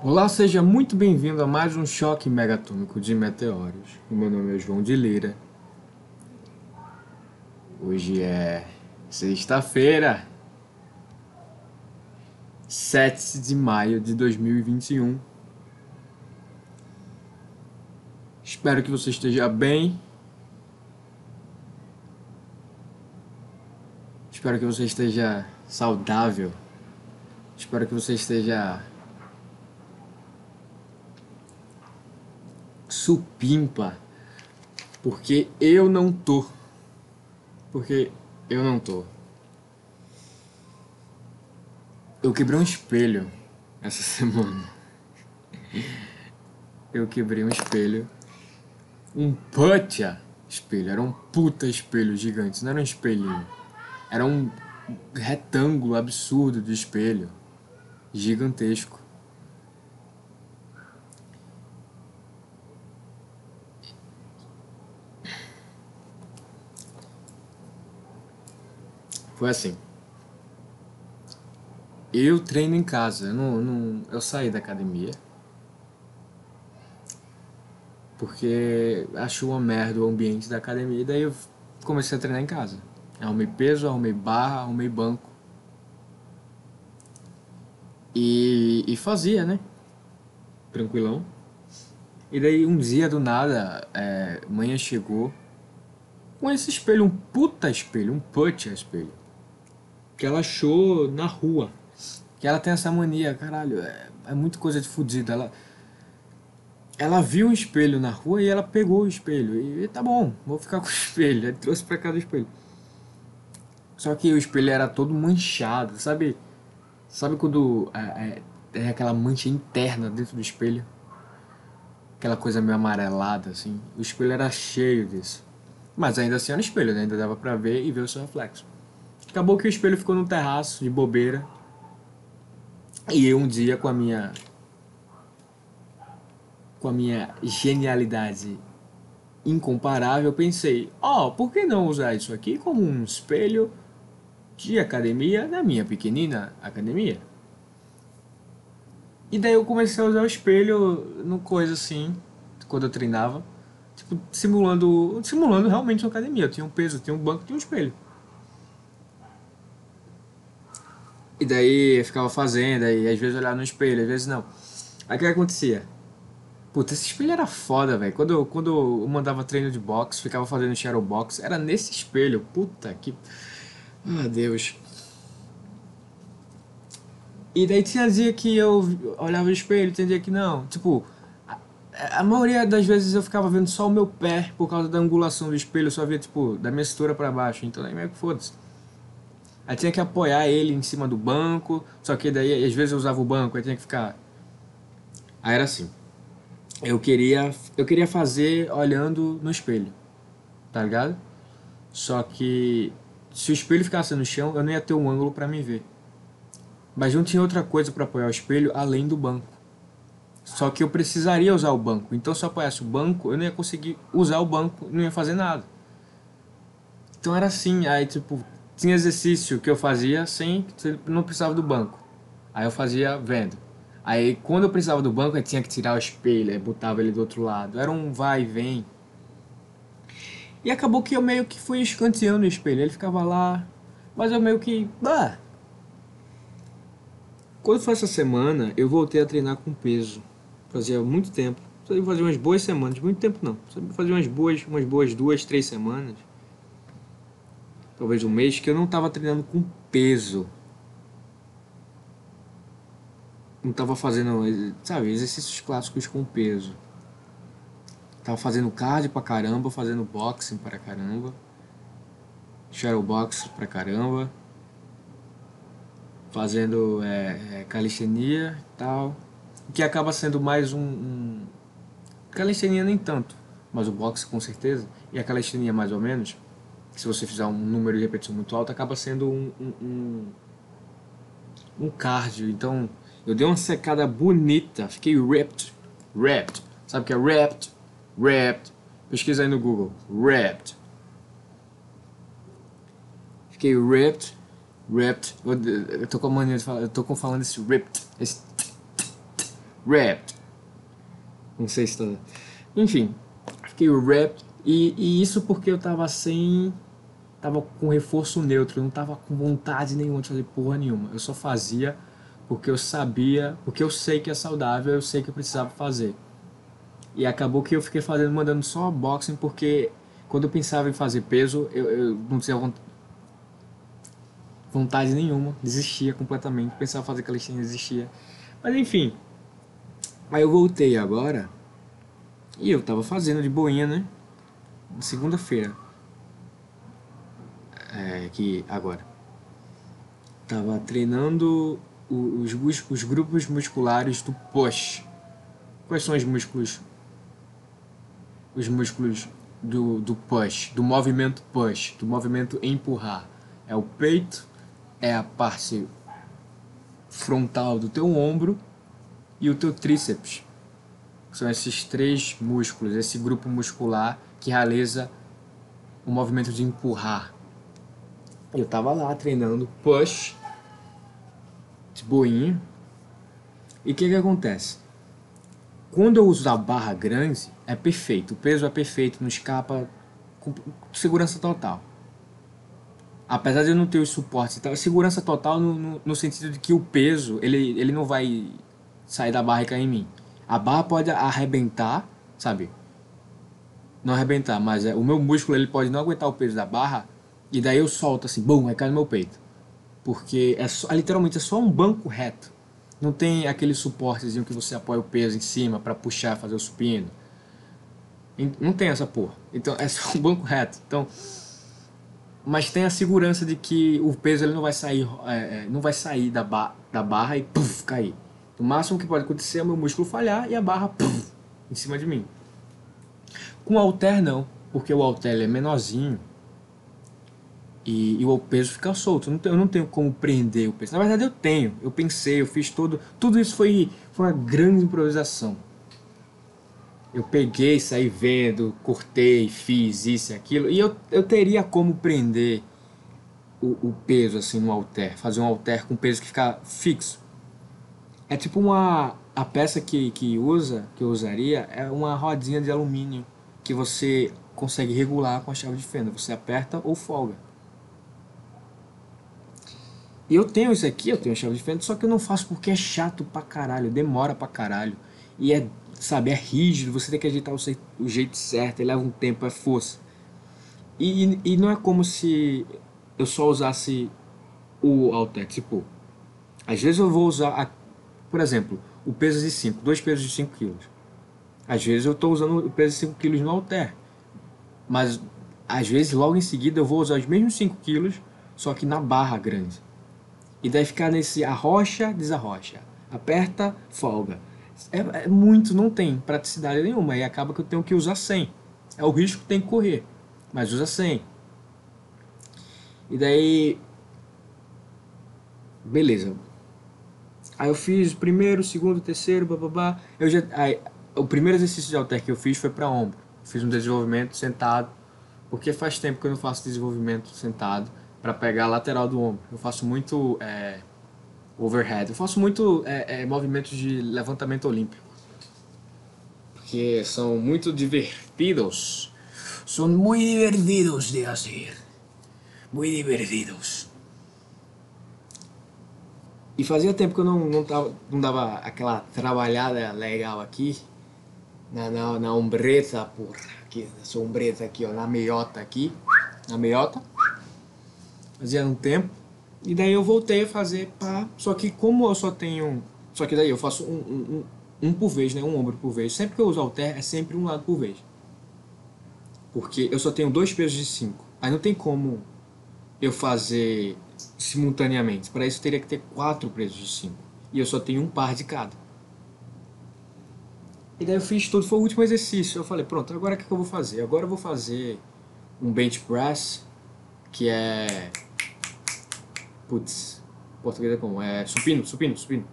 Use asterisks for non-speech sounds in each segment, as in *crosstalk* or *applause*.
Olá, seja muito bem-vindo a mais um choque megatômico de meteoros. O meu nome é João de Lira. Hoje é sexta-feira, 7 de maio de 2021. Espero que você esteja bem. Espero que você esteja saudável. Espero que você esteja supimpa. Porque eu não tô. Porque eu não tô. Eu quebrei um espelho essa *laughs* semana. Eu quebrei um espelho. Um puta espelho. Era um puta espelho gigante. Não era um espelhinho. Era um retângulo absurdo de espelho. Gigantesco. Foi assim. Eu treino em casa, eu, não, não, eu saí da academia. Porque acho uma merda o ambiente da academia, e daí eu comecei a treinar em casa. Arrumei peso, arrumei barra, arrumei banco. E, e fazia, né? Tranquilão. E daí um dia do nada, é, manhã chegou com esse espelho, um puta espelho, um puta espelho que ela achou na rua. Que ela tem essa mania, caralho, é, é muito coisa de fudida. Ela, ela viu um espelho na rua e ela pegou o espelho. E, e tá bom, vou ficar *laughs* com o espelho. Ele trouxe pra cá do espelho. Só que o espelho era todo manchado, sabe? Sabe quando é, é, é aquela mancha interna dentro do espelho? Aquela coisa meio amarelada, assim. O espelho era cheio disso. Mas ainda assim era espelho, né? Ainda dava pra ver e ver o seu reflexo. Acabou que o espelho ficou no terraço, de bobeira. E eu um dia com a minha com a minha genialidade incomparável, pensei, ó, oh, por que não usar isso aqui como um espelho de academia da minha pequenina academia? E daí eu comecei a usar o espelho no coisa assim, quando eu treinava, tipo, simulando, simulando realmente uma academia. Eu tinha um peso, tinha um banco, tinha um espelho. E daí eu ficava fazendo, e às vezes olhava no espelho, às vezes não. Aí o que acontecia? Puta, esse espelho era foda, velho. Quando, quando eu mandava treino de boxe, ficava fazendo shadow box, era nesse espelho. Puta que. Ah, Deus. E daí tinha dia que eu olhava no espelho, tinha dia que não. Tipo, a, a maioria das vezes eu ficava vendo só o meu pé por causa da angulação do espelho, eu só via, tipo, da minha cintura pra baixo. Então aí meio que foda-se. Aí tinha que apoiar ele em cima do banco, só que daí às vezes eu usava o banco, aí tinha que ficar. Aí era assim. Eu queria, eu queria fazer olhando no espelho, tá ligado? Só que se o espelho ficasse no chão, eu não ia ter um ângulo para me ver. Mas não tinha outra coisa para apoiar o espelho além do banco. Só que eu precisaria usar o banco. Então se eu apoiasse o banco, eu não ia conseguir usar o banco, não ia fazer nada. Então era assim, aí tipo, tinha exercício que eu fazia sem não precisava do banco. Aí eu fazia vendo. Aí quando eu precisava do banco, eu tinha que tirar o espelho, aí botava ele do outro lado. Era um vai e vem. E acabou que eu meio que fui escanteando o espelho. Ele ficava lá, mas eu meio que. Quando foi essa semana, eu voltei a treinar com peso. Fazia muito tempo. Fazia umas boas semanas, muito tempo não. Fazia umas boas, umas boas duas, três semanas talvez um mês, que eu não estava treinando com peso. Não estava fazendo, sabe, exercícios clássicos com peso. Tava fazendo cardio pra caramba, fazendo boxing pra caramba. Shadow box pra caramba. Fazendo é, é, calistenia e tal. Que acaba sendo mais um, um. Calistenia nem tanto, mas o boxe com certeza. E a calistenia mais ou menos se você fizer um número de repetição muito alto, acaba sendo um, um, um, cardio. Então, eu dei uma secada bonita, fiquei ripped, ripped. Sabe o que é ripped? Ripped. Pesquisa aí no Google, ripped. Fiquei ripped, ripped. Eu, tô com a mania de falar, eu tô com falando esse ripped, esse Ripped. Não sei se tá... Enfim, fiquei ripped. E, e isso porque eu tava sem... Tava com reforço neutro, eu não tava com vontade nenhuma de fazer porra nenhuma. Eu só fazia porque eu sabia, porque eu sei que é saudável, eu sei que eu precisava fazer. E acabou que eu fiquei fazendo, mandando só boxing porque quando eu pensava em fazer peso, eu, eu não tinha vontade nenhuma, desistia completamente, pensava em fazer calistenia, desistia. Mas enfim, aí eu voltei agora e eu tava fazendo de boinha, né? Segunda-feira. É, que agora. Tava treinando os, os grupos musculares do push. Quais são os músculos? Os músculos do, do push, do movimento push, do movimento empurrar. É o peito, é a parte frontal do teu ombro e o teu tríceps. São esses três músculos, esse grupo muscular que realiza o movimento de empurrar. Eu tava lá treinando push de boinha. E o que que acontece? Quando eu uso a barra grande, é perfeito. O peso é perfeito, não escapa com segurança total. Apesar de eu não ter os suportes e segurança total no, no, no, sentido de que o peso, ele, ele não vai sair da barra e cair em mim. A barra pode arrebentar, sabe? Não arrebentar, mas é, o meu músculo ele pode não aguentar o peso da barra e daí eu solto assim, bum, aí cai no meu peito. Porque é, só, literalmente é só um banco reto. Não tem aquele suportezinho que você apoia o peso em cima para puxar, fazer o supino. Não tem essa porra. Então é só um banco reto. Então, mas tem a segurança de que o peso ele não vai sair, é, é, não vai sair da, ba da barra e puff, cair. O máximo que pode acontecer é o meu músculo falhar e a barra puff, em cima de mim. Com o halter não, porque o halter é menorzinho e, e, o peso fica solto. Eu não, tenho, como prender o peso. Na verdade eu tenho. Eu pensei, eu fiz tudo. Tudo isso foi, foi uma grande improvisação. Eu peguei, saí vendo, cortei, fiz isso e aquilo. E eu, eu teria como prender o, o peso assim no halter. Fazer um halter com peso que fica fixo. É tipo uma... A peça que, que usa, que eu usaria, é uma rodinha de alumínio que você consegue regular com a chave de fenda. Você aperta ou folga. E eu tenho isso aqui, eu tenho a chave de fenda, só que eu não faço porque é chato pra caralho, demora pra caralho. E é, sabe, é rígido, você tem que ajeitar o, o jeito certo, leva um tempo, é força. E, e não é como se eu só usasse o halter, tipo, às vezes eu vou usar, a, por exemplo, o peso de 5, dois pesos de 5 kg. Às vezes eu estou usando o peso de 5 kg no halter, mas às vezes logo em seguida eu vou usar os mesmos 5 kg, só que na barra grande. E daí ficar nesse arrocha, desarrocha. Aperta, folga. É, é, muito, não tem praticidade nenhuma. E acaba que eu tenho que usar 100. É o risco que tem que correr. Mas usa 100. E daí... Beleza. Aí eu fiz primeiro, segundo, terceiro, bababá. Eu já... Aí, o primeiro exercício de halter que eu fiz foi para ombro. Fiz um desenvolvimento sentado. Porque faz tempo que eu não faço desenvolvimento sentado para pegar a lateral do ombro. Eu faço muito é, overhead. Eu faço muito é, é, movimentos de levantamento olímpico. Porque são muito divertidos. São muito divertidos de fazer. Muito divertidos. E fazia tempo que eu não, não, tava, não dava aquela trabalhada legal aqui. Na, na, na ombreta, porra. Aqui, essa ombreta aqui, ó. Na meiota aqui. Na meiota fazia um tempo. E daí eu voltei a fazer pá. Só que como eu só tenho. Só que daí eu faço um, um, um, por vez, né? Um ombro por vez. Sempre que eu uso alter é sempre um lado por vez. Porque eu só tenho dois pesos de 5. Aí não tem como eu fazer simultaneamente. Para isso teria que ter quatro pesos de 5. E eu só tenho um par de cada. E daí eu fiz tudo, foi o último exercício. Eu falei, pronto, agora o que eu vou fazer? Agora eu vou fazer um bench press, que é Putz, português é como? É supino, supino, supino.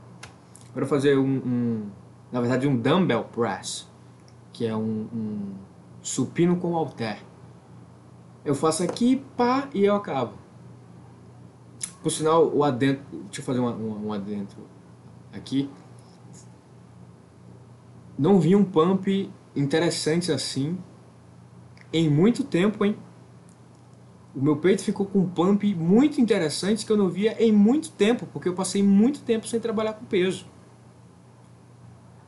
Quero fazer um, um, na verdade, um dumbbell press, que é um, um supino com halter. Eu faço aqui, pá, e eu acabo. Por sinal, o adentro, deixa eu fazer um, um, um adentro aqui. não vi um pump interessante assim em muito tempo, hein? O meu peito ficou com um pump muito interessante que eu não via em muito tempo, porque eu passei muito tempo sem trabalhar com peso.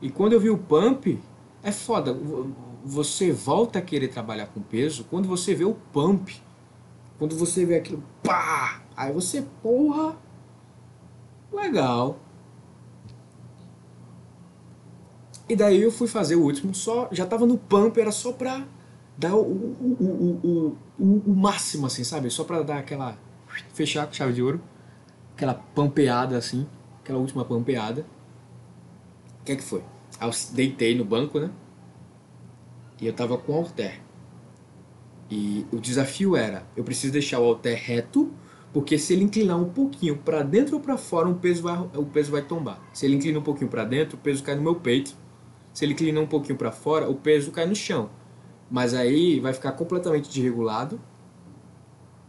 E quando eu vi o pump, é foda. Você volta a querer trabalhar com peso quando você vê o pump. Quando você vê aquilo, pá! Aí você, porra, legal. E daí eu fui fazer o último, só já tava no pump, era só pra dar o, o, o, o, máximo, assim, sabe? Só pra dar aquela. fechar com chave de ouro. Aquela pampeada, assim. Aquela última pampeada. O que é que foi? Eu deitei no banco, né? E eu tava com o halter. E o desafio era: eu preciso deixar o halter reto, porque se ele inclinar um pouquinho para dentro ou para fora, o peso vai, o peso vai tombar. Se ele inclina um pouquinho para dentro, o peso cai no meu peito. Se ele inclina um pouquinho para fora, o peso cai no chão. Mas aí vai ficar completamente desregulado.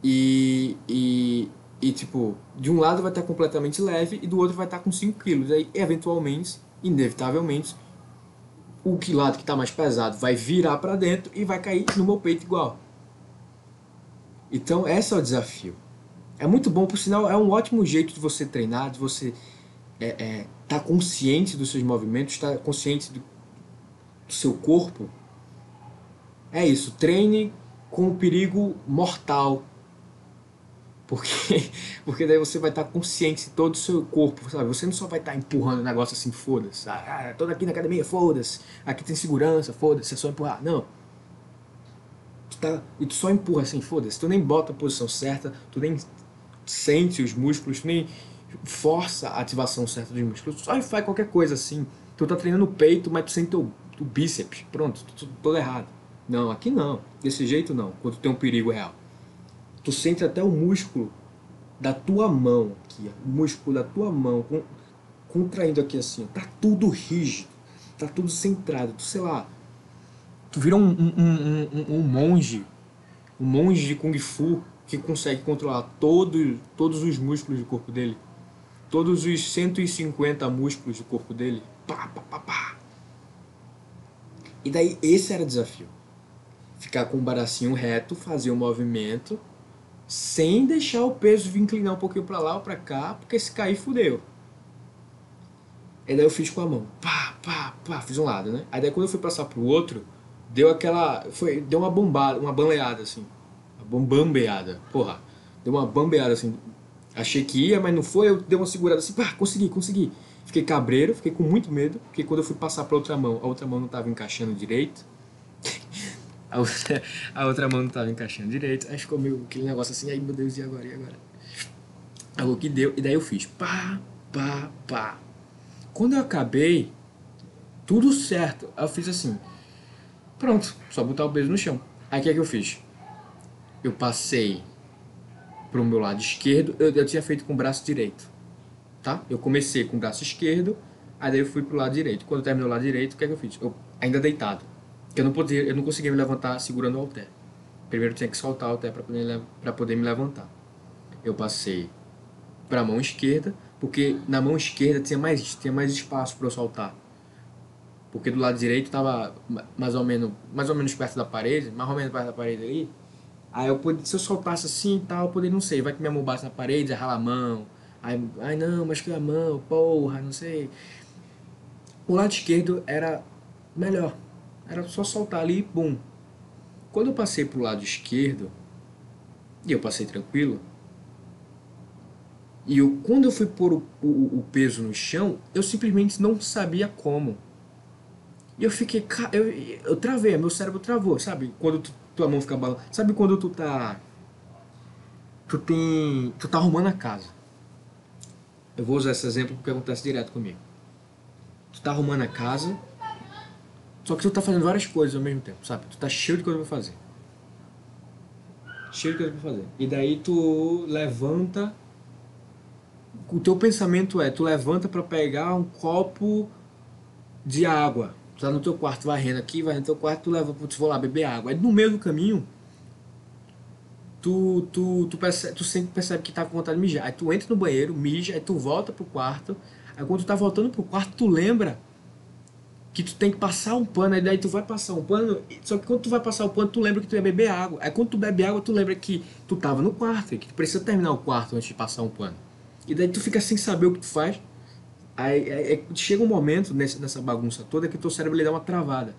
E, e, e tipo, de um lado vai estar completamente leve e do outro vai estar com 5 kg. Aí, eventualmente, inevitavelmente, o que lado que está mais pesado vai virar para dentro e vai cair no meu peito igual. Então, esse é o desafio. É muito bom, por sinal, é um ótimo jeito de você treinar, de você estar é, é, tá consciente dos seus movimentos, estar tá consciente do, do seu corpo é isso, treine com o perigo mortal. Porque, *laughs* porque daí você vai estar consciente de todo o seu corpo, sabe? Você não só vai estar empurrando o negócio assim, foda-se. Ah, aqui na academia, foda-se. Aqui tem segurança, foda-se, é só empurrar. Não. Tu tá, e tu só empurra assim, foda-se. Tu nem bota a posição certa, tu nem sente os músculos, tu nem força a ativação certa dos músculos. Tu só faz qualquer coisa assim. Tu tá treinando o peito, mas tu sente o, bíceps. Pronto, tudo errado. Não, aqui não. Desse jeito não, quando tem um perigo real. Tu sente até o músculo da tua mão aqui, o músculo da tua mão com, contraindo aqui assim, tá tudo rígido, tá tudo centrado, tu sei lá, tu vira um, um, um, um, monge, um monge de Kung Fu que consegue controlar todo, todos os músculos do corpo dele, todos os 150 músculos do corpo dele, pá, pá, pá, pá. E daí esse era o desafio ficar com o bracinho reto, fazer o movimento, sem deixar o peso vir inclinar um pouquinho para lá ou para cá, porque se cair, fudeu. E daí eu fiz com a mão, pá, pá, pá, fiz um lado, né? Aí daí quando eu fui passar pro outro, deu aquela, foi, deu uma bombada, uma bambeada assim, uma bambeada, porra, deu uma bambeada assim, achei que ia, mas não foi, eu dei uma segurada assim, pá, consegui, consegui. Fiquei cabreiro, fiquei com muito medo, porque quando eu fui passar pra outra mão, a outra mão não estava encaixando direito. A outra, a outra mão não estava encaixando direito. Aí ficou meio aquele negócio assim, aí meu Deus, e agora? E agora? Aí o que deu, e daí eu fiz pá, pá, pá. Quando eu acabei, tudo certo. Eu fiz assim, pronto, só botar o peso no chão. Aí o que é que eu fiz? Eu passei pro meu lado esquerdo, eu, eu tinha feito com o braço direito, tá? Eu comecei com o braço esquerdo, aí daí eu fui pro lado direito. Quando eu terminei o lado direito, o que é que eu fiz? Eu, ainda deitado eu não podia, eu não conseguia me levantar segurando o halter. Primeiro tinha que soltar o halter para poder, pra poder me levantar. Eu passei para a mão esquerda, porque na mão esquerda tinha mais, tinha mais espaço para eu soltar. Porque do lado direito estava mais ou menos, mais ou menos perto da parede, mais ou menos perto da parede ali. Aí eu podia, se eu soltasse assim e tal, eu poderia, não sei, vai que minha mão bate na parede, rala a mão. Aí, ai não, mas que a mão, porra, não sei. O lado esquerdo era melhor, era só soltar ali e bum. Quando eu passei pro lado esquerdo, e eu passei tranquilo, e eu, quando eu fui pôr o, o, o peso no chão, eu simplesmente não sabia como. E eu fiquei. Eu, eu travei, meu cérebro travou, sabe? Quando tu, tua mão fica balançando. Sabe quando tu tá. Tu tem. Tu tá arrumando a casa. Eu vou usar esse exemplo porque acontece direto comigo. Tu tá arrumando a casa só que tu tá fazendo várias coisas ao mesmo tempo, sabe? Tu tá cheio de coisa pra fazer. Cheio de coisa pra fazer. E daí tu levanta. O teu pensamento é, tu levanta para pegar um copo de água. Tu tá no teu quarto varrendo aqui, vai no teu quarto, tu leva, tu vou lá beber água. Aí no meio do caminho, tu, tu, tu, percebe, tu sempre percebe que tá com vontade de mijar. Aí tu entra no banheiro, mija, aí tu volta pro quarto. Aí quando tu tá voltando pro quarto, tu lembra que tu tem que passar um pano, aí daí tu vai passar um pano, só que quando tu vai passar o pano, tu lembra que tu ia beber água. Aí quando tu bebe água, tu lembra que tu tava no quarto, que tu precisa terminar o quarto antes de passar um pano. E daí tu fica sem saber o que tu faz. Aí, aí, chega um momento nessa, nessa bagunça toda que teu cérebro ele dá uma travada.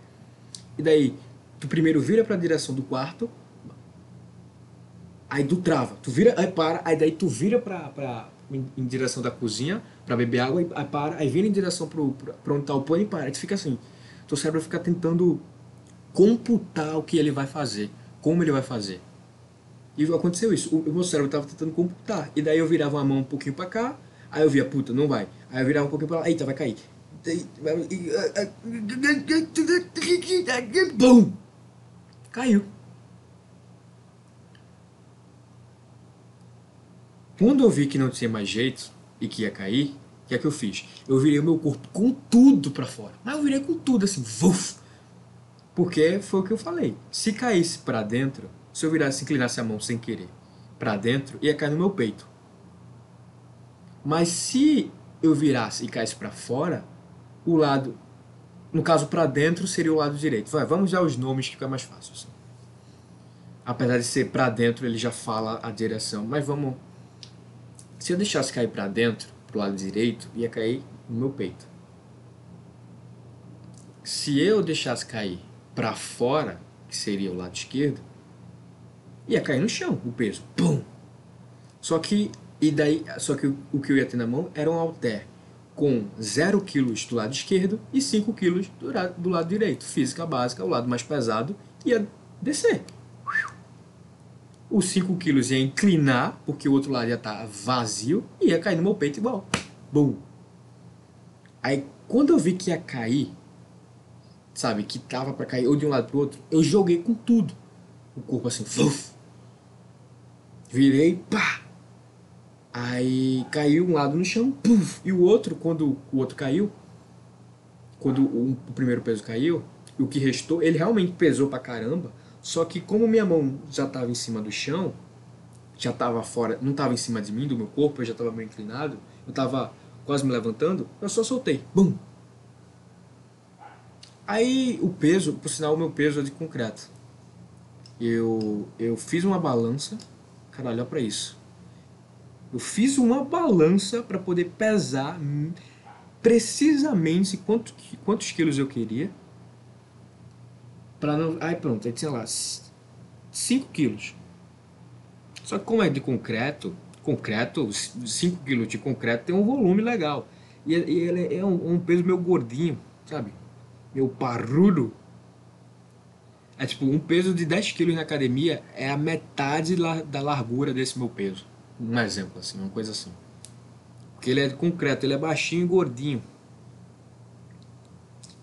E daí, tu primeiro vira para a direção do quarto, aí tu trava, tu vira, aí para, aí daí tu vira pra, pra, em, direção da cozinha para beber água, aí, para, aí vira em direção pra onde tá o pano e para. Aí tu fica assim, teu cérebro fica tentando computar o que ele vai fazer, como ele vai fazer. E aconteceu isso, o, o meu cérebro estava tentando computar, e daí eu virava a mão um pouquinho para cá, aí eu via, puta, não vai. Aí eu virava um pouquinho para lá, eita, vai cair. Bum! Caiu. Quando eu vi que não tinha mais jeito e que ia cair, o que é que eu fiz? Eu virei o meu corpo com tudo para fora. Mas eu virei com tudo assim, vuf! Porque foi o que eu falei. Se caísse para dentro, se eu virasse, inclinasse a mão sem querer para dentro, ia cair no meu peito. Mas se eu virasse e caísse para fora, o lado, no caso para dentro, seria o lado direito. Vai, vamos já os nomes que fica mais fácil. Assim. Apesar de ser para dentro, ele já fala a direção. Mas vamos. Se eu deixasse cair para dentro, pro lado direito, ia cair no meu peito. Se eu deixasse cair para fora, que seria o lado esquerdo, ia cair no chão o peso. Pum! Só que e daí, só que o que eu ia ter na mão era um halter com 0 kg do lado esquerdo e 5 kg do, do lado direito. Física básica, o lado mais pesado ia descer. Os 5 kg ia inclinar, porque o outro lado ia estar tá vazio, e ia cair no meu peito igual. Bum! Aí, quando eu vi que ia cair, sabe, que tava para cair ou de um lado pro outro, eu joguei com tudo. O corpo assim, virei, pá! Aí caiu um lado no chão, puff, e o outro, quando o outro caiu, quando o, o primeiro peso caiu, o que restou, ele realmente pesou pra caramba, só que como minha mão já estava em cima do chão, já estava fora, não estava em cima de mim, do meu corpo, eu já estava meio inclinado, eu estava quase me levantando, eu só soltei, bum! Aí o peso, por sinal o meu peso é de concreto. Eu, eu fiz uma balança, cara, olha pra isso. Eu fiz uma balança para poder pesar precisamente quanto, quantos quilos eu queria. Pra não. Aí pronto, aí tinha lá 5 quilos. Só que como é de concreto, concreto, 5 quilos de concreto tem um volume legal. E ele é um, peso meio gordinho, sabe? Meu parrudo. É tipo, um peso de 10 quilos na academia é a metade da largura desse meu peso. Um exemplo, assim, uma coisa assim. Porque ele é concreto, ele é baixinho e gordinho.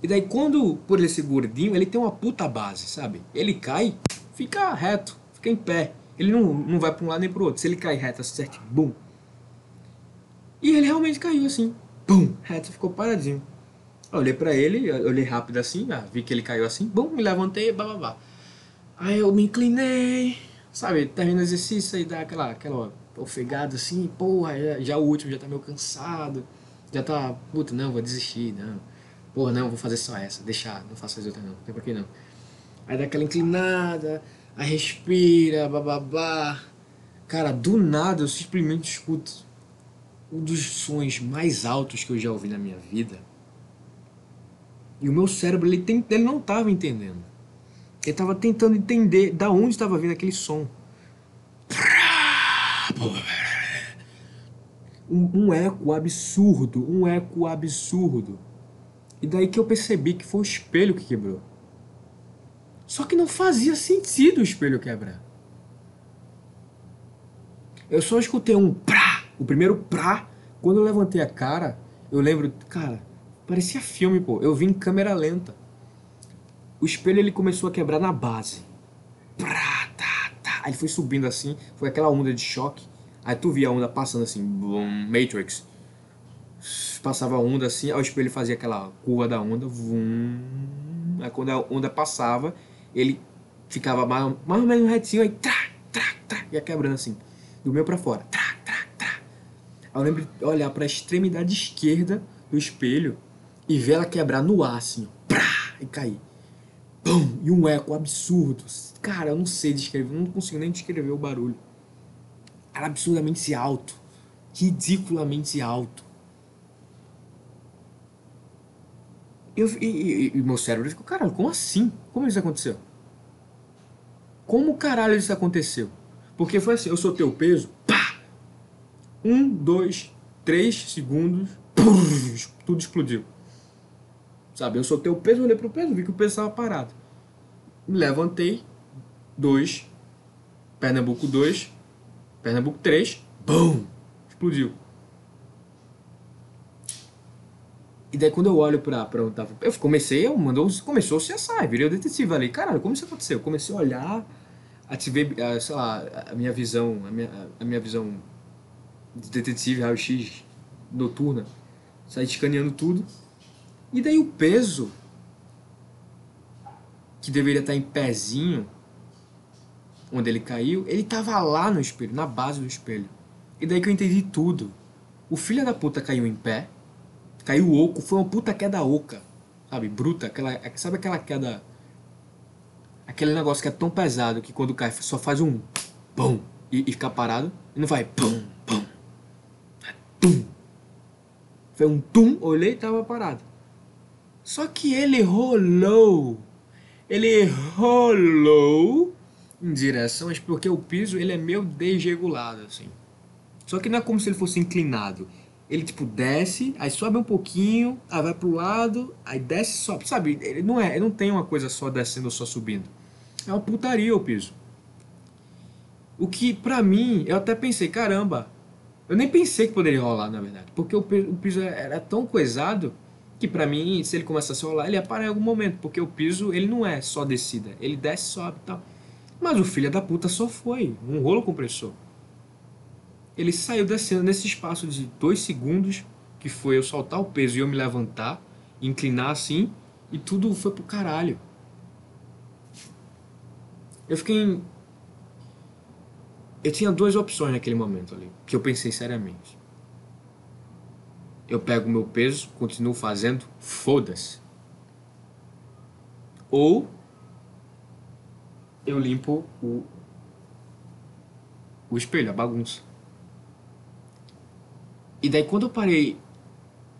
E daí quando, por ele ser gordinho, ele tem uma puta base, sabe? Ele cai, fica reto, fica em pé. Ele não, não vai para um lado nem para outro. Se ele cai reto, certo, bum. E ele realmente caiu assim, bum, reto, ficou paradinho. Eu olhei para ele, olhei rápido assim, ah, vi que ele caiu assim, bum, me levantei, bababá. Aí eu me inclinei, sabe, termina o exercício e dá aquela, aquela ofegado assim, porra, já, já, o último já tá meio cansado, já tá, puta, não, vou desistir, não. Porra, não, vou fazer só essa, deixar, não faço as outras não, não tem por que não. Aí dá aquela inclinada, aí respira, bababá. Cara, do nada eu simplesmente escuto um dos sons mais altos que eu já ouvi na minha vida. E o meu cérebro, ele, tem, ele não estava entendendo. Ele estava tentando entender da onde estava vindo aquele som. Um, um eco absurdo, um eco absurdo. E daí que eu percebi que foi o espelho que quebrou. Só que não fazia sentido o espelho quebrar. Eu só escutei um prá, o primeiro prá. Quando eu levantei a cara, eu lembro, cara, parecia filme, pô. Eu vi em câmera lenta. O espelho ele começou a quebrar na base. Prá, Aí ele foi subindo assim, foi aquela onda de choque. Aí tu via a onda passando assim, boom, Matrix. Passava a onda assim, aí o espelho fazia aquela curva da onda, vum. Aí quando a onda passava, ele ficava mais, mais ou menos retinho, aí trá, trá, trá, ia quebrando assim, do meio para fora. Trá, trá, trá. Aí eu lembro de olhar para a extremidade esquerda do espelho e ver ela quebrar no ar assim, ó. e caí. Pum, e um eco absurdo. Cara, eu não sei descrever, não consigo nem descrever o barulho. Era absurdamente alto. Ridiculamente alto. Eu, e, e, e meu cérebro ficou, caralho, como assim? Como isso aconteceu? Como caralho isso aconteceu? Porque foi assim, eu soltei o peso, pá! Um, dois, três segundos, tudo explodiu. Sabe, eu soltei o peso, olhei pro peso, vi que o peso estava parado. Levantei, dois, Pernambuco dois, Pernambuco três, BUM! Explodiu. E daí quando eu olho pra, pra onde tava. Eu comecei, eu mandou, começou se assar, virei o detetive ali. Caralho, como isso aconteceu? Eu comecei a olhar, ativei, sei lá, a minha visão, a minha, a minha visão de detetive, raio-x noturna. Saí escaneando tudo. E daí o peso, que deveria estar em pezinho, onde ele caiu, ele tava lá no espelho, na base do espelho. E daí que eu entendi tudo. O filho da puta caiu em pé, caiu oco, foi uma puta queda oca, sabe? Bruta, aquela, sabe aquela queda. Aquele negócio que é tão pesado que quando cai só faz um pum e, e fica parado, e não vai pum, pum. É tum. Foi um tum, olhei e tava parado. Só que ele rolou. Ele rolou em direções porque o piso ele é meio desregulado assim. Só que não é como se ele fosse inclinado. Ele tipo desce, aí sobe um pouquinho, aí vai pro lado, aí desce e sobe. Sabe, ele não é, ele não tem uma coisa só descendo ou só subindo. É uma putaria o piso. O que pra mim, eu até pensei, caramba, eu nem pensei que poderia rolar, na verdade. Porque o piso era tão coisado que para mim, se ele começasse a rolar, ele ia parar em algum momento, porque o piso ele não é só descida, ele desce, sobe e tal. Mas o filho da puta só foi, um rolo compressor. Ele saiu descendo nesse espaço de dois segundos, que foi eu soltar o peso e eu me levantar, inclinar assim, e tudo foi pro caralho. Eu fiquei. Eu tinha duas opções naquele momento ali, que eu pensei seriamente eu pego meu peso, continuo fazendo, foda-se. Ou eu limpo o, o espelho, a bagunça. E daí quando eu parei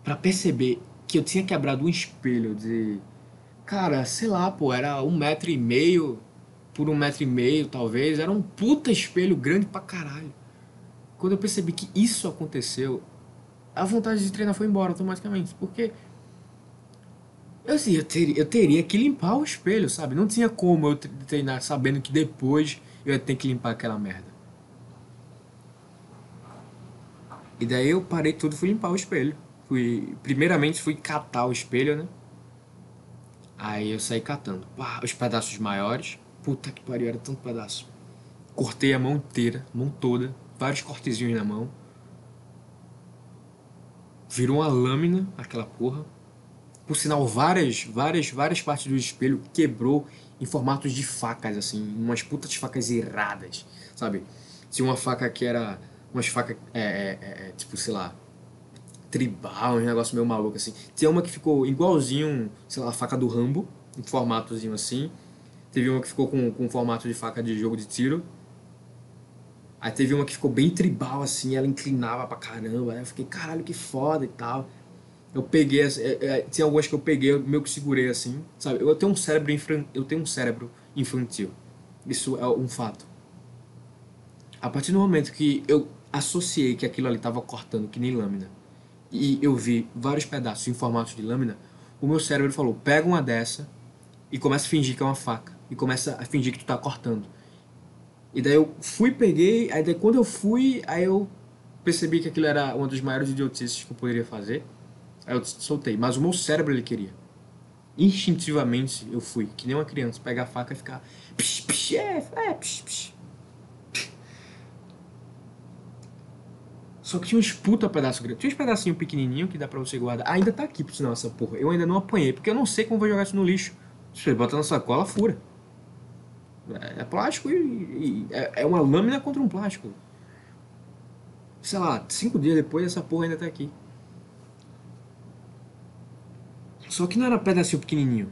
para perceber que eu tinha quebrado um espelho de. Cara, sei lá, pô, era um metro e meio por um metro e meio, talvez. Era um puta espelho grande pra caralho. Quando eu percebi que isso aconteceu, a vontade de treinar foi embora automaticamente. Porque eu, assim, eu, ter, eu teria que limpar o espelho, sabe? Não tinha como eu treinar sabendo que depois eu ia ter que limpar aquela merda. E daí eu parei tudo fui limpar o espelho. Fui, primeiramente fui catar o espelho, né? Aí eu saí catando. Pá, os pedaços maiores. Puta que pariu, era tanto pedaço. Cortei a mão inteira, mão toda. Vários cortezinhos na mão virou uma lâmina, aquela porra. Por sinal, várias, várias, várias partes do espelho quebrou em formatos de facas, assim, umas putas facas erradas, sabe? Tinha uma faca que era umas facas, é, é, é, tipo, sei lá, tribal, um negócio meio maluco, assim. Tinha uma que ficou igualzinho, sei lá, a faca do Rambo, em formatozinho assim. Teve uma que ficou com, com formato de faca de jogo de tiro. Aí teve uma que ficou bem tribal, assim, ela inclinava pra caramba. Aí eu fiquei, caralho, que foda e tal. Eu peguei, é, é, algumas que eu peguei, eu meio que segurei assim, sabe? Eu tenho um cérebro, eu tenho um cérebro infantil. Isso é um fato. A partir do momento que eu associei que aquilo ali tava cortando que nem lâmina, e eu vi vários pedaços em formato de lâmina, o meu cérebro falou: pega uma dessa e começa a fingir que é uma faca. E começa a fingir que tu tá cortando. E daí eu fui, peguei, aí daí quando eu fui, aí eu percebi que aquilo era uma das maiores idiotices que eu poderia fazer. Aí eu soltei, mas o meu cérebro ele queria. Instintivamente eu fui, que nem uma criança, pegar a faca e ficar. Psh, psh, é, é, psh, psh. Só que tinha uns puta pedaços grandes. Tinha uns pedacinhos pequenininhos que dá pra você guardar. Ainda tá aqui, por sinal, essa porra. Eu ainda não apanhei, porque eu não sei como vou jogar isso no lixo. Você bota na sacola, fura. É, é plástico e, e é, é uma lâmina contra um plástico. Sei lá, cinco dias depois essa porra ainda tá aqui. Só que não era pedacinho pequenininho.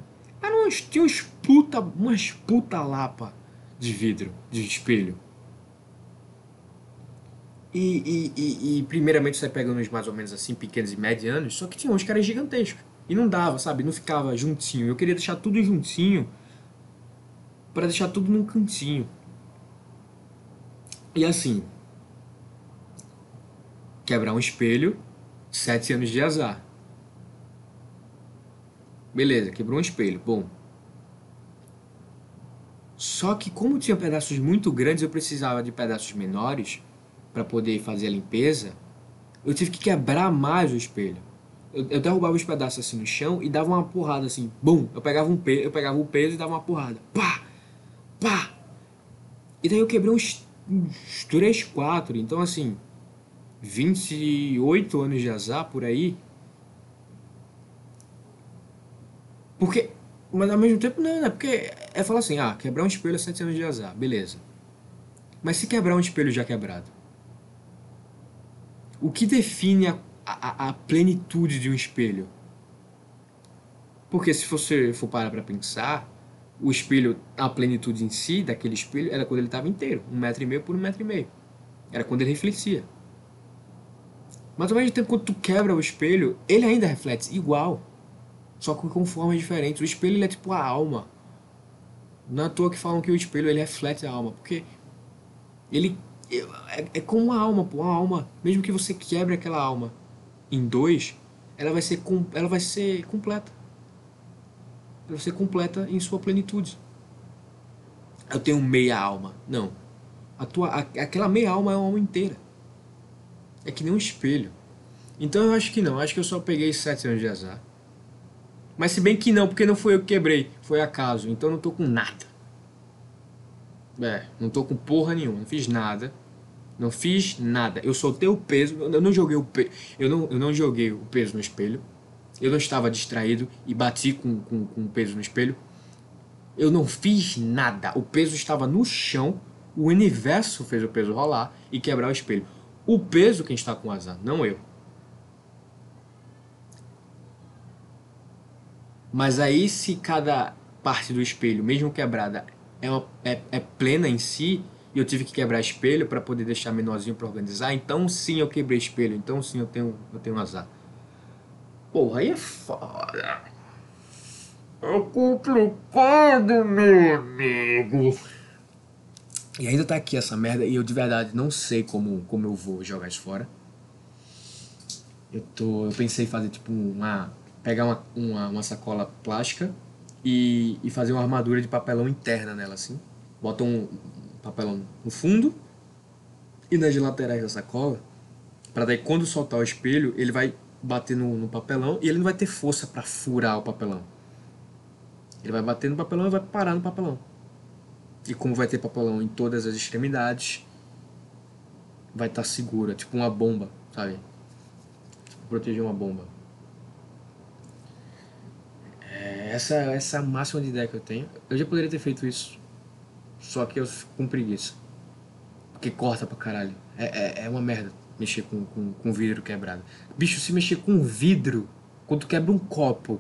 uns, tinha uns puta, umas puta lapa de vidro, de espelho. E, e, e, e, primeiramente você pega uns mais ou menos assim, pequenos e medianos, só que tinha uns caras gigantescos. E não dava, sabe? Não ficava juntinho. Eu queria deixar tudo juntinho para deixar tudo num cantinho. E assim, quebrar um espelho, sete anos de azar. Beleza, quebrou um espelho, bom. Só que como tinha pedaços muito grandes, eu precisava de pedaços menores para poder fazer a limpeza. Eu tive que quebrar mais o espelho. Eu, eu derrubava os pedaços assim no chão e dava uma porrada assim, bum. Eu pegava um peso, eu pegava o peso e dava uma porrada, pá, pá. E daí eu quebrei uns, uns 3, 4. Então assim, 28 anos de azar por aí. Porque mas ao mesmo tempo, não, né? Porque é falar assim, ah, quebrar um espelho é 7 anos de azar, beleza. Mas se quebrar um espelho já quebrado? O que define a, a, a plenitude de um espelho? Porque se você for parar pra pensar, o espelho, a plenitude em si daquele espelho era quando ele estava inteiro, um metro e meio por um metro e meio. Era quando ele refletia. Mas ao mesmo tempo, quando tu quebra o espelho, ele ainda reflete igual só que com formas diferentes. O espelho é tipo a alma. Não é à toa que falam que o espelho ele reflete a alma, porque ele é, é como uma alma, pô, uma alma. Mesmo que você quebre aquela alma em dois, ela vai ser, ela vai ser completa. Ela vai ser completa em sua plenitude. Eu tenho meia alma. Não. A tua, a, aquela meia alma é uma alma inteira. É que nem um espelho. Então eu acho que não. Acho que eu só peguei sete anos de azar. Mas se bem que não, porque não foi eu que quebrei, foi acaso. Então não tô com nada. É, não tô com porra nenhuma, não fiz nada. Não fiz nada. Eu soltei o peso, eu não joguei o peso. Eu não, eu não joguei o peso no espelho. Eu não estava distraído e bati com, com, com o peso no espelho. Eu não fiz nada. O peso estava no chão. O universo fez o peso rolar e quebrar o espelho. O peso quem está com azar, não eu. Mas aí, se cada parte do espelho, mesmo quebrada, é, uma, é, é plena em si, e eu tive que quebrar espelho para poder deixar menorzinho para organizar, então sim eu quebrei espelho, então sim eu tenho, eu tenho azar. Porra, aí é foda. É complicado, meu amigo. E ainda tá aqui essa merda e eu de verdade não sei como, como eu vou jogar isso fora. Eu tô. Eu pensei em fazer tipo uma pegar uma, uma, uma sacola plástica e, e fazer uma armadura de papelão interna nela, assim. Bota um papelão no fundo e nas laterais da sacola, para daí quando soltar o espelho, ele vai bater no, no papelão e ele não vai ter força para furar o papelão. Ele vai bater no papelão e vai parar no papelão. E como vai ter papelão em todas as extremidades, vai estar tá segura, tipo uma bomba, sabe? Proteger uma bomba. É, essa, essa máxima de ideia que eu tenho. Eu já poderia ter feito isso. Só que eu fico com preguiça. Porque corta pra caralho. É, é, é uma merda mexer com, com, com vidro quebrado. Bicho, se mexer com vidro, quando tu quebra um copo,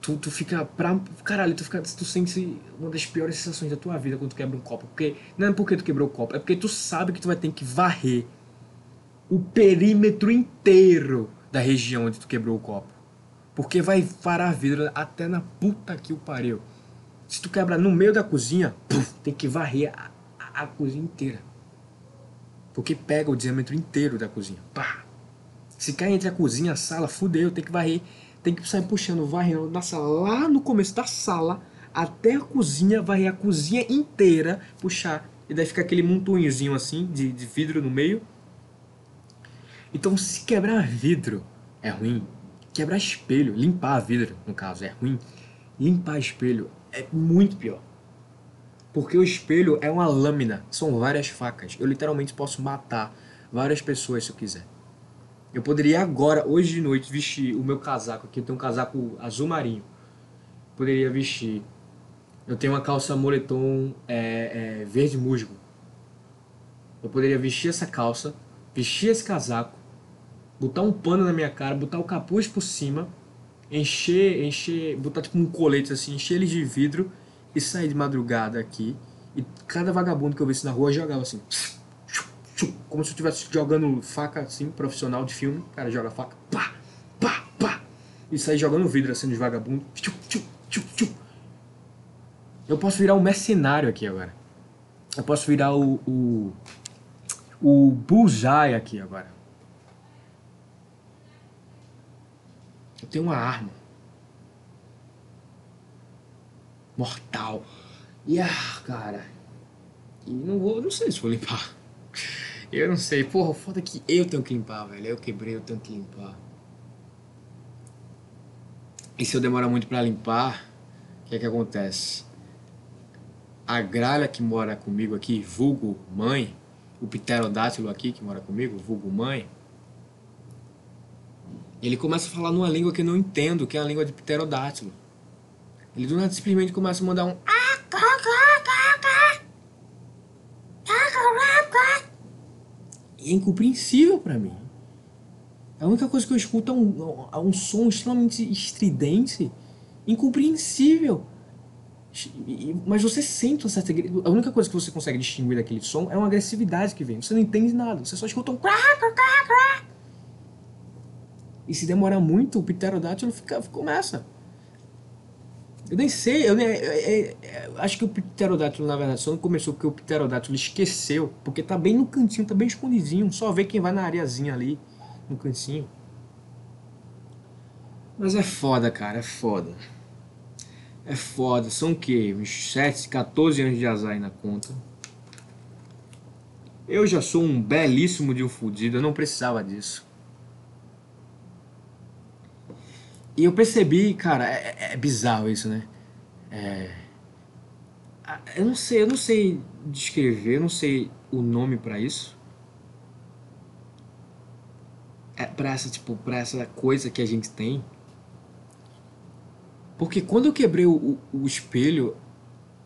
tu, tu fica pra. Caralho, tu, fica, tu sente uma das piores sensações da tua vida quando tu quebra um copo. Porque, não é porque tu quebrou o copo, é porque tu sabe que tu vai ter que varrer o perímetro inteiro da região onde tu quebrou o copo. Porque vai varar vidro até na puta que o pariu. Se tu quebra no meio da cozinha, puf, tem que varrer a, a, a, cozinha inteira. Porque pega o diâmetro inteiro da cozinha. Pá. Se cai entre a cozinha e a sala, fudeu, tem que varrer. Tem que sair puxando, varrendo na sala, lá no começo da sala, até a cozinha, varrer a cozinha inteira, puxar. E daí fica aquele montunhozinho assim, de, de vidro no meio. Então se quebrar vidro é ruim, Quebrar espelho, limpar vidro, no caso, é ruim. Limpar espelho é muito pior. Porque o espelho é uma lâmina, são várias facas. Eu literalmente posso matar várias pessoas se eu quiser. Eu poderia agora, hoje de noite, vestir o meu casaco aqui. Eu tenho um casaco azul marinho. Poderia vestir. Eu tenho uma calça moletom é, é, verde musgo. Eu poderia vestir essa calça, vestir esse casaco, botar um pano na minha cara, botar o capuz por cima encher, encher, botar tipo um colete assim, encher eles de vidro e sair de madrugada aqui. E cada vagabundo que eu visse na rua jogava assim. Como se eu estivesse jogando faca assim, profissional de filme. O cara joga faca, pá, pá, pá. E sair jogando vidro assim de vagabundo. Eu posso virar um mercenário aqui agora. Eu posso virar o. o, o Bullseye aqui agora. Eu tenho uma arma. Mortal. E ah, cara. E não vou. Não sei se vou limpar. Eu não sei. Porra, foda é que eu tenho que limpar, velho. Eu quebrei, eu tenho que limpar. E se eu demorar muito pra limpar, o que é que acontece? A gralha que mora comigo aqui, vulgo mãe, o pterodátilo aqui que mora comigo, vulgo mãe, ele começa a falar numa língua que eu não entendo, que é a língua de pterodátilo. Ele do nada simplesmente começa a mandar um. E é incompreensível para mim. A única coisa que eu escuto é um, é um som extremamente estridente, incompreensível. Mas você sente uma certa. A única coisa que você consegue distinguir daquele som é uma agressividade que vem. Você não entende nada, você só escuta um. E se demorar muito, o pterodátilo fica, começa. Eu nem sei, eu nem, é, é, é, acho que o pterodátilo, na verdade, só não começou porque o pterodátilo esqueceu, porque tá bem no cantinho, tá bem escondidinho, só vê quem vai na areazinha ali, no cantinho. Mas é foda, cara, é foda. É foda, são o quê? Uns 7, 14 anos de azar aí na conta. Eu já sou um belíssimo de um fudido, eu não precisava disso. E eu percebi, cara, é, é, é bizarro isso, né? É, eu não sei, eu não sei descrever, eu não sei o nome para isso. É para essa tipo, para essa coisa que a gente tem. Porque quando eu quebrei o, o, o espelho,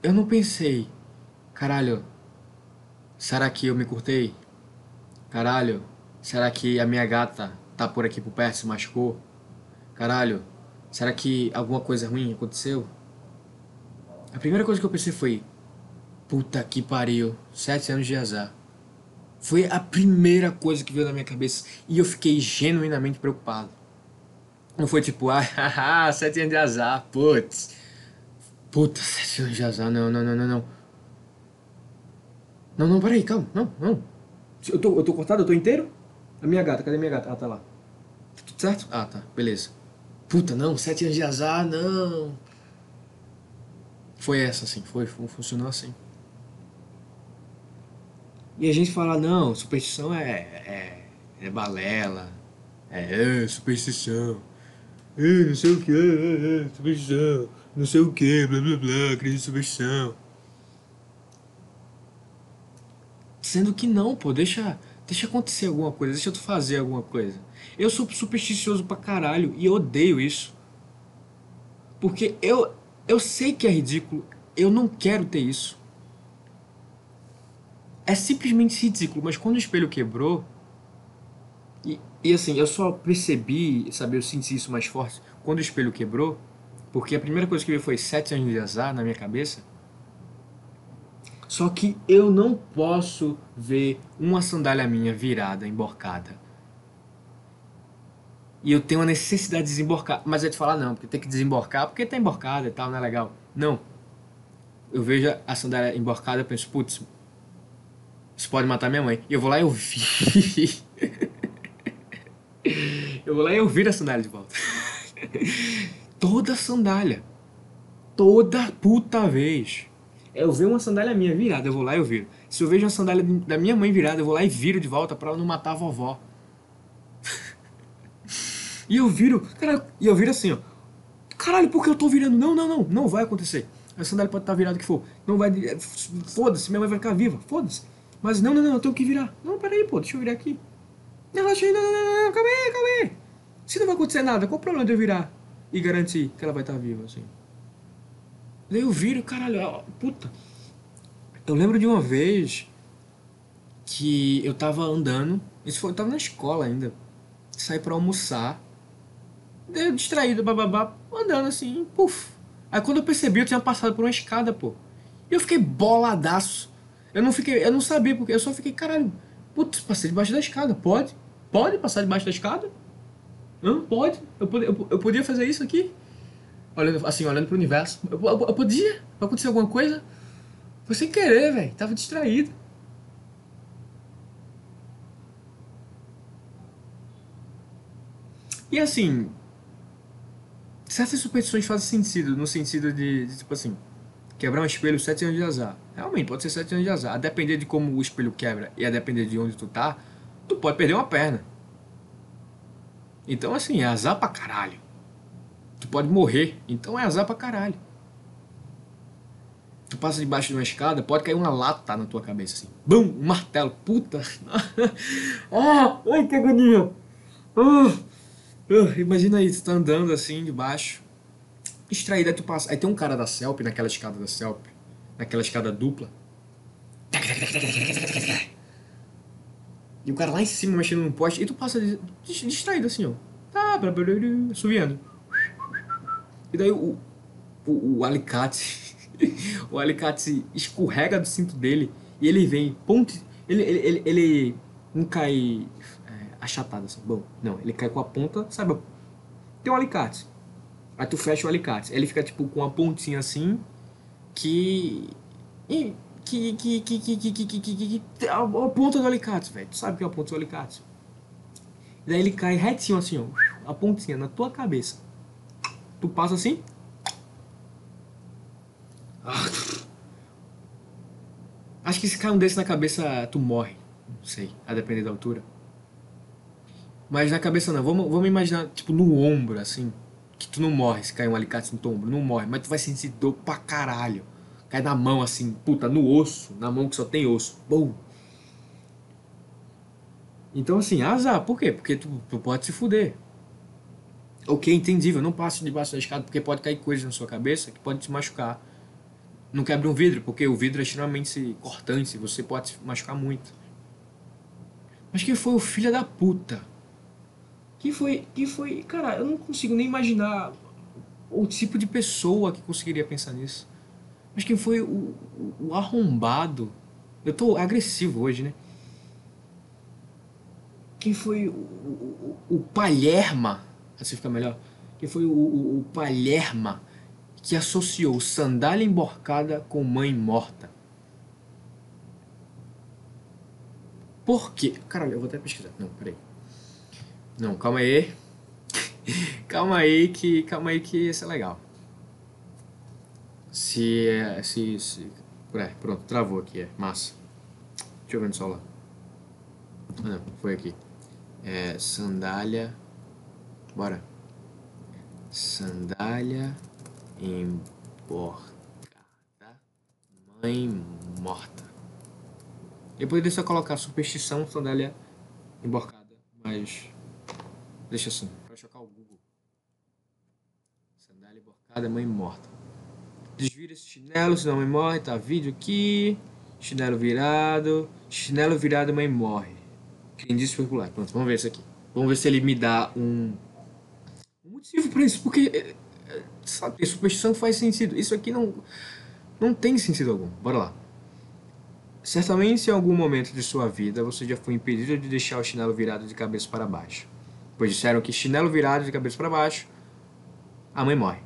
eu não pensei, caralho, será que eu me curtei? Caralho, será que a minha gata tá por aqui por perto se machucou? Caralho, será que alguma coisa ruim aconteceu? A primeira coisa que eu pensei foi, puta que pariu, sete anos de azar. Foi a primeira coisa que veio na minha cabeça e eu fiquei genuinamente preocupado. Não foi tipo, ah, *laughs* sete anos de azar, putz. Puta, sete anos de azar, não, não, não, não, não. Não, não, peraí, calma, não, não. Eu tô, eu tô cortado, eu tô inteiro? A minha gata, cadê a minha gata? Ah, tá lá. Tudo certo? Ah, tá, beleza. Puta, não, sete anos de azar, não. Foi essa, assim, foi, funcionou assim. E a gente fala, não, superstição é, é, é balela, é, é superstição, é, não sei o que, é, é, superstição, não sei o que, blá blá blá, acredito em superstição. Sendo que não, pô, deixa, deixa acontecer alguma coisa, deixa tu fazer alguma coisa. Eu sou supersticioso pra caralho e odeio isso. Porque eu, eu sei que é ridículo, eu não quero ter isso. É simplesmente ridículo, mas quando o espelho quebrou, e, e assim, eu só percebi, sabe, eu senti isso mais forte quando o espelho quebrou, porque a primeira coisa que veio foi sete anos de azar na minha cabeça. Só que eu não posso ver uma sandália minha virada, emborcada e eu tenho a necessidade de desemborcar. Mas é de falar, não, porque tem que desemborcar, porque tá emborcada e tal, não é legal. Não. Eu vejo a sandália emborcada e penso, putz, isso pode matar minha mãe. E eu vou lá e eu vi. *laughs* eu vou lá e eu viro a sandália de volta. *laughs* Toda sandália. Toda puta vez. Eu vejo uma sandália minha virada, eu vou lá e eu viro. Se eu vejo uma sandália da minha mãe virada, eu vou lá e viro de volta para ela não matar a vovó. E eu viro, cara, e eu viro assim, ó. Caralho, por que eu tô virando? Não, não, não, não vai acontecer. A sandália pode estar tá virada que for. Não vai. Foda-se, minha mãe vai ficar viva, foda-se. Mas não, não, não, eu tenho que virar. Não, peraí, pô, deixa eu virar aqui. Relaxa aí, não, não, não, não, calma aí, calma aí. Se não vai acontecer nada, qual o problema de eu virar e garantir que ela vai estar tá viva, assim? Daí eu viro, caralho, ó, puta. Eu lembro de uma vez que eu tava andando, isso foi, eu tava na escola ainda, saí para almoçar Eu distraído, bababá, andando assim, puf. Aí quando eu percebi, eu tinha passado por uma escada, pô. E eu fiquei boladaço. Eu não fiquei, eu não sabia porque, eu só fiquei, caralho, putz, passei debaixo da escada, pode? Pode passar debaixo da escada? Hã? Pode? Eu, eu, eu podia fazer isso aqui? Olhando, assim, olhando pro universo. Eu, eu, eu podia? Vai acontecer alguma coisa? Foi sem querer, velho. Tava distraído. E assim, certas superstições fazem sentido, no sentido de, de, tipo assim, quebrar um espelho sete anos de azar. Realmente, pode ser sete anos de azar. A depender de como o espelho quebra e a depender de onde tu tá, tu pode perder uma perna. Então, assim, é azar pra caralho. Tu pode morrer, então é azar pra caralho. Tu passa debaixo de uma escada, pode cair uma lata na tua cabeça, assim. Bum! Um martelo. Puta! ah! *laughs* Ai, que agonia! Ah! Uh, imagina aí, tu tá andando assim, debaixo, extraído, aí tu passa. Aí tem um cara da Celp, naquela escada da Celp, naquela escada dupla. E o cara lá em cima mexendo no poste, e tu passa distraído assim, ó. Tá, subindo. E daí o, o, o alicate, *laughs* o alicate escorrega do cinto dele e ele vem, ponte, ele, ele, ele, ele não cai achatado assim. Bom, não, ele cai com a ponta, sabe? Tem um alicate. Aí tu fecha o alicate. Ele fica tipo com uma pontinha assim que. que. que. que. que. que. que. que. que, que a, a ponta do alicate, velho. Tu sabe que é a ponta do alicate. E daí ele cai retinho assim, ó. A pontinha na tua cabeça. Tu passa assim. Acho que se cai um desse na cabeça, tu morre. Não sei, a depender da altura. Mas na cabeça não. Vamos, vamos imaginar, tipo, no ombro, assim. Que tu não morre se cair um alicate no teu ombro. Não morre. Mas tu vai sentir dor pra caralho. Cai na mão, assim, puta, no osso. Na mão que só tem osso. Bom. Então, assim, azar. Por quê? Porque tu, tu pode se fuder. Ok, entendível. Não passe debaixo da escada porque pode cair coisa na sua cabeça que pode te machucar. Não quebre um vidro, porque o vidro é extremamente cortante. Você pode se machucar muito. Mas quem foi o filho da puta? Que foi, que foi, cara, eu não consigo nem imaginar o tipo de pessoa que conseguiria pensar nisso. Mas quem foi o, o, arrombado? Eu tô agressivo hoje, né? Quem foi o, o, o Palherma? Assim fica melhor. Quem foi o, o, o que associou sandália emborcada com mãe morta? Por quê? Caralho, eu vou até pesquisar. Não, peraí. Não, calma aí. *laughs* calma aí que. Calma aí que isso é legal. Se é. Se. se é, pronto, travou aqui, é. Massa. Deixa eu ver no celular. Ah, não, foi aqui. É. Sandália. Bora. Sandália emborcada. Mãe morta. Eu poderia só colocar superstição, sandália emborcada, mas Deixa assim, para chocar o Google. Sandália borcada, mãe morta. Desvira esse chinelo, senão a mãe morre. Tá, vídeo aqui. Chinelo virado. Chinelo virado, mãe morre. Disse popular. Pronto, vamos ver isso aqui. Vamos ver se ele me dá um, um motivo para isso. Porque, é, é, sabe, superstição faz sentido. Isso aqui não, não tem sentido algum. Bora lá. Certamente em algum momento de sua vida você já foi impedido de deixar o chinelo virado de cabeça para baixo pois disseram que chinelo virado de cabeça para baixo, a mãe morre.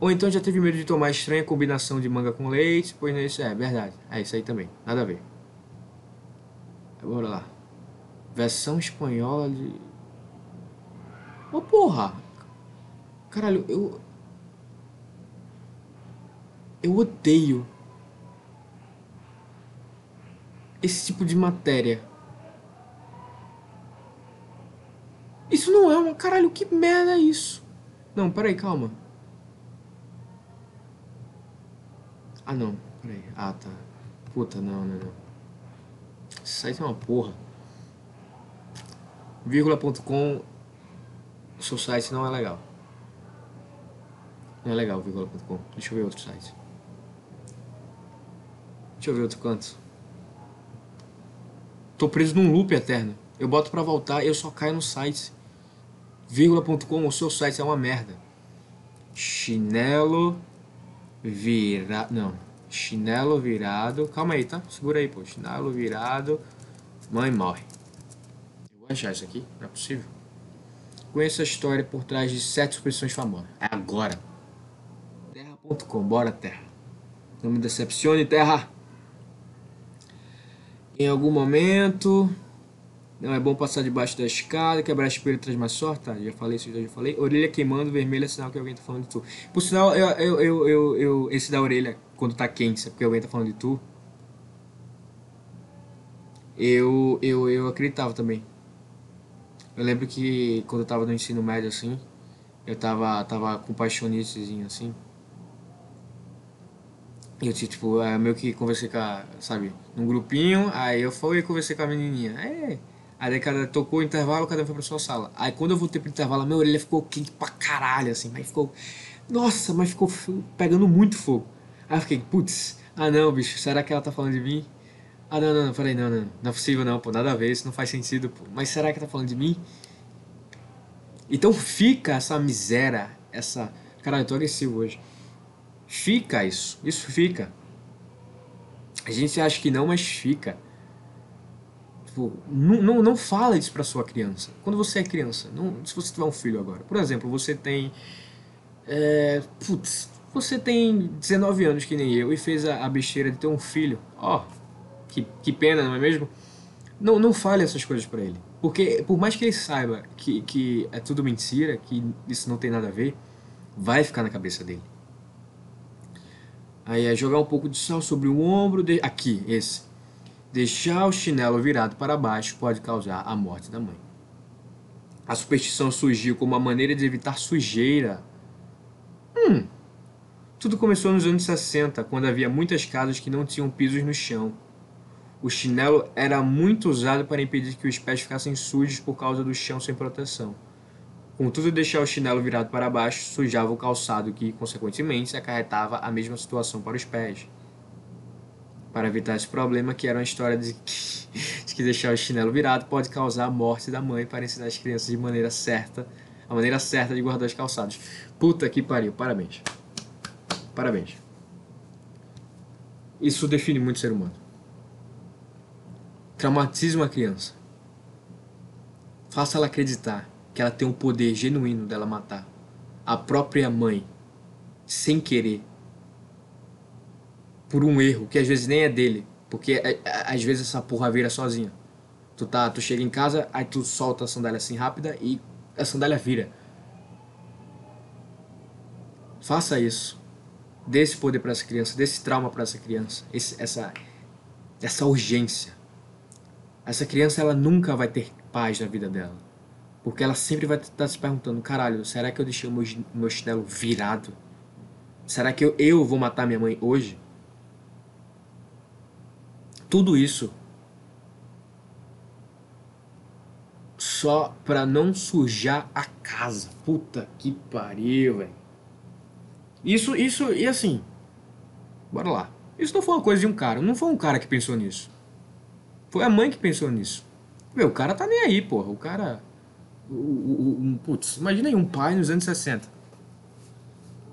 Ou então já teve medo de tomar estranha combinação de manga com leite, pois não é é verdade. É isso aí também, nada a ver. Bora lá. Versão espanhola de. Ô oh, porra! Caralho, eu. Eu odeio esse tipo de matéria. Isso não é uma. Caralho, que merda é isso? Não, peraí, calma. Ah, não, peraí. Ah, tá. Puta, não, não, não. Esse site é uma porra. Vírgula.com. Seu site não é legal. Não é legal, vírgula.com. Deixa eu ver outro site. Deixa eu ver outro canto. Tô preso num loop eterno. Eu boto pra voltar eu só caio no site Vírgula.com, o seu site é uma merda. Chinelo virado. Não. Chinelo virado. Calma aí, tá? Segura aí, pô. Chinelo virado. Mãe morre. Eu vou achar isso aqui. Não é possível. Conheça a história por trás de sete superstições famosas. É agora. Terra.com. Bora, Terra. Não me decepcione, Terra. Em algum momento. Não é bom passar debaixo da escada, quebrar espelho traz mais sorte, tá? Já falei isso, já falei. Orelha queimando, vermelha é sinal que alguém tá falando de tu. Por sinal, eu, eu, eu, eu, eu esse da orelha, quando tá quente, é porque alguém tá falando de tu. Eu, eu, eu acreditava também. Eu lembro que quando eu tava no ensino médio, assim, eu tava, tava com paixonicezinho, assim. E eu, tipo, é, meio que conversei com a, sabe, num grupinho, aí eu fui e conversei com a menininha. É, Aí cada tocou o intervalo, cada um foi pra sua sala. Aí quando eu voltei pro intervalo, minha orelha ficou quente pra caralho, assim, mas ficou. Nossa, mas ficou pegando muito fogo. Aí eu fiquei, putz, ah não, bicho, será que ela tá falando de mim? Ah não, não, não, falei, não, não, não é possível não, pô, nada a ver, isso não faz sentido, pô. Mas será que tá falando de mim? Então fica essa miséria, essa. Caralho, eu tô agressivo hoje. Fica isso, isso fica. A gente acha que não, mas fica. Tipo, não, não, não fala isso para sua criança. Quando você é criança, não, se você tiver um filho agora, por exemplo, você tem. É, putz, você tem 19 anos que nem eu e fez a, a besteira de ter um filho. Ó, oh, que, que pena, não é mesmo? Não, não fale essas coisas para ele. Porque por mais que ele saiba que, que é tudo mentira, que isso não tem nada a ver, vai ficar na cabeça dele. Aí é jogar um pouco de sal sobre o ombro. Aqui, esse. Deixar o chinelo virado para baixo pode causar a morte da mãe. A superstição surgiu como uma maneira de evitar sujeira. Hum. Tudo começou nos anos 60, quando havia muitas casas que não tinham pisos no chão. O chinelo era muito usado para impedir que os pés ficassem sujos por causa do chão sem proteção. Contudo, deixar o chinelo virado para baixo sujava o calçado, que, consequentemente, acarretava a mesma situação para os pés para evitar esse problema, que era uma história de que, *laughs* de que deixar o chinelo virado pode causar a morte da mãe para ensinar as crianças de maneira certa, a maneira certa de guardar os calçados. Puta que pariu, parabéns. Parabéns. Isso define muito o ser humano. Traumatize uma criança. Faça ela acreditar que ela tem um poder genuíno dela matar a própria mãe sem querer por um erro que às vezes nem é dele, porque é, é, às vezes essa porra vira sozinha. Tu tá, tu chega em casa, aí tu solta a sandália assim rápida e a sandália vira. Faça isso. Dê esse poder para essa criança, dê esse trauma para essa criança, esse, essa essa urgência. Essa criança ela nunca vai ter paz na vida dela. Porque ela sempre vai estar se perguntando: caralho, será que eu deixei o meu, meu chinelo virado? Será que eu, eu vou matar minha mãe hoje? Tudo isso só pra não sujar a casa. Puta que pariu, velho. Isso, isso, e assim, bora lá. Isso não foi uma coisa de um cara, não foi um cara que pensou nisso. Foi a mãe que pensou nisso. Meu, o cara tá nem aí, porra. O cara. O, o, o, putz, imagina aí um pai nos anos 60.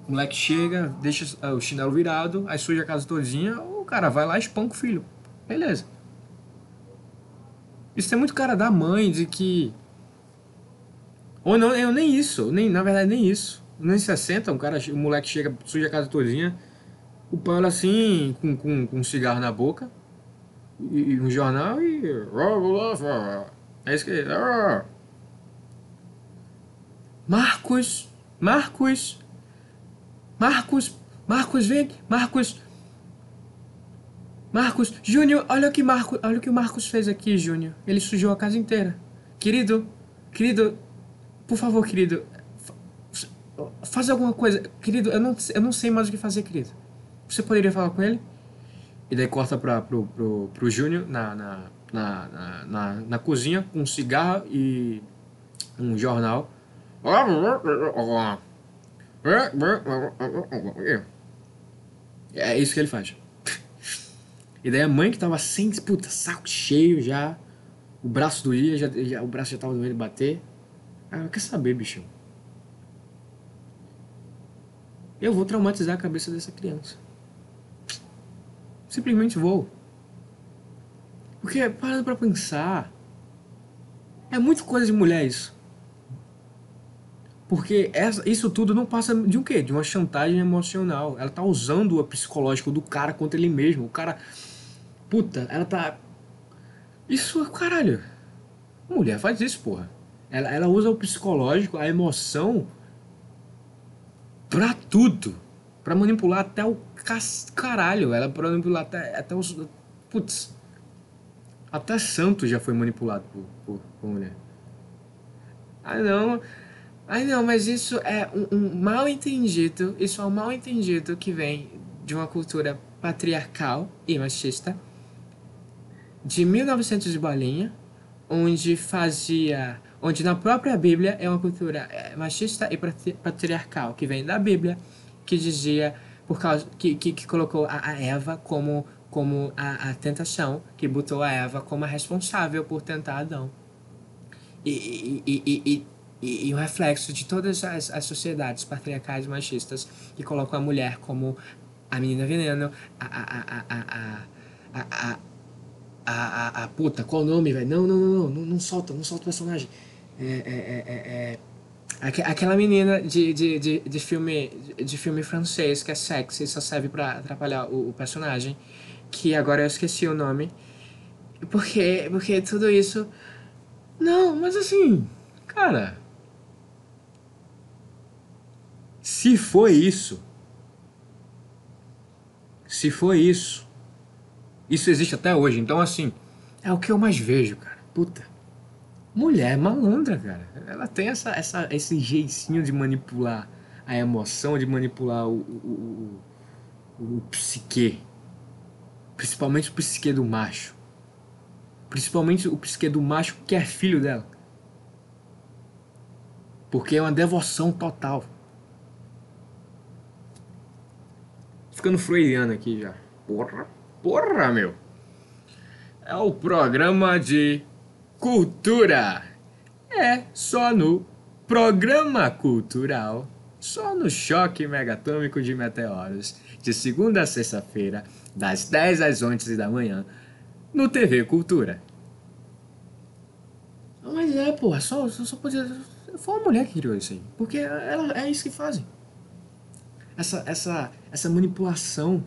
O moleque chega, deixa o chinelo virado, aí suja a casa todinha, o cara vai lá e espanca o filho. Beleza. Isso é muito cara da mãe, de que. Ou não, eu nem isso, nem, na verdade nem isso. Nem 60, um cara, um moleque chega, suja a casa todinha, o pai olha assim, com, com, com um cigarro na boca, e, e um jornal e. É isso que. Marcos! Marcos! Marcos! Marcos, vem! Marcos! Marcos, Júnior, olha o que Marcos, olha o que o Marcos fez aqui, Júnior. Ele sujou a casa inteira. Querido, querido, por favor, querido, faz alguma coisa. Querido, eu não, eu não sei mais o que fazer, querido. Você poderia falar com ele? E daí corta pra, pro, pro, pro Júnior na, na, na, na, na cozinha com um cigarro e um jornal. É isso que ele faz. E daí a mãe que tava sem, puta, saco cheio já, o braço doía, já, já, o braço já tava doendo bater. Ah, quer saber, bicho? Eu vou traumatizar a cabeça dessa criança. Simplesmente vou. Porque, parando pra pensar, é muito coisa de mulher isso. Porque essa, isso tudo não passa de um quê? De uma chantagem emocional. Ela tá usando o psicológico do cara contra ele mesmo. O cara. Puta, ela tá. Isso é caralho. Mulher faz isso, porra. Ela, ela usa o psicológico, a emoção, pra tudo. Pra manipular até o caralho. Ela pra manipular até, até os. Putz. Até santo já foi manipulado por, por, por mulher. Ah, não. Ai não, mas isso é um, um mal entendido, isso é um mal entendido que vem de uma cultura patriarcal e machista de 1900 de bolinha, onde fazia, onde na própria Bíblia é uma cultura é, machista e patriarcal que vem da Bíblia, que dizia por causa que, que, que colocou a, a, Eva como como a, a tentação, que botou a Eva como a responsável por tentar Adão. E, e, e, e e, e o reflexo de todas as, as sociedades patriarcais machistas que colocam a mulher como a menina veneno, a, a, a, a, a, a, a, a puta, qual o nome, velho? Não, não, não, não, não, solta, não solta o personagem. É, é, é, é, aquela menina de, de, de, de, filme, de filme francês que é sexy só serve pra atrapalhar o, o personagem, que agora eu esqueci o nome. Porque, porque tudo isso. Não, mas assim, cara Se foi isso, se foi isso, isso existe até hoje. Então, assim, é o que eu mais vejo, cara. Puta. Mulher malandra, cara. Ela tem essa, essa, esse jeitinho de manipular a emoção, de manipular o, o, o, o psique. Principalmente o psique do macho. Principalmente o psique do macho que é filho dela. Porque é uma devoção total. ficando freudiano aqui já. Porra, porra, meu. É o programa de cultura. É só no programa cultural, só no choque megatômico de meteoros, de segunda a sexta-feira, das 10 às 11 da manhã, no TV Cultura. Mas é, porra, só, só, só podia. Foi uma mulher que criou isso aí. Porque ela, é isso que fazem essa, essa, essa manipulação.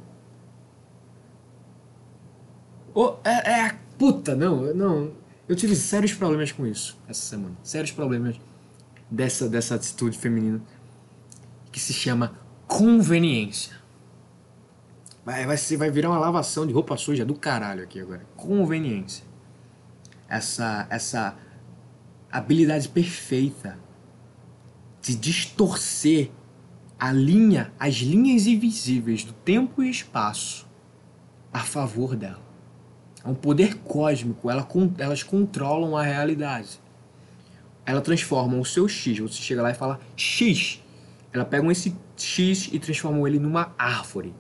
Oh, é, é a puta, não, não. Eu tive sérios problemas com isso essa semana. Sérios problemas dessa, dessa atitude feminina que se chama conveniência. Vai, vai, vai virar uma lavação de roupa suja do caralho aqui agora. Conveniência. Essa, essa habilidade perfeita de distorcer a linha, as linhas invisíveis do tempo e espaço a favor dela. É um poder cósmico, ela, elas controlam a realidade. Ela transforma o seu X, você chega lá e fala X. Ela pega esse X e transforma ele numa árvore.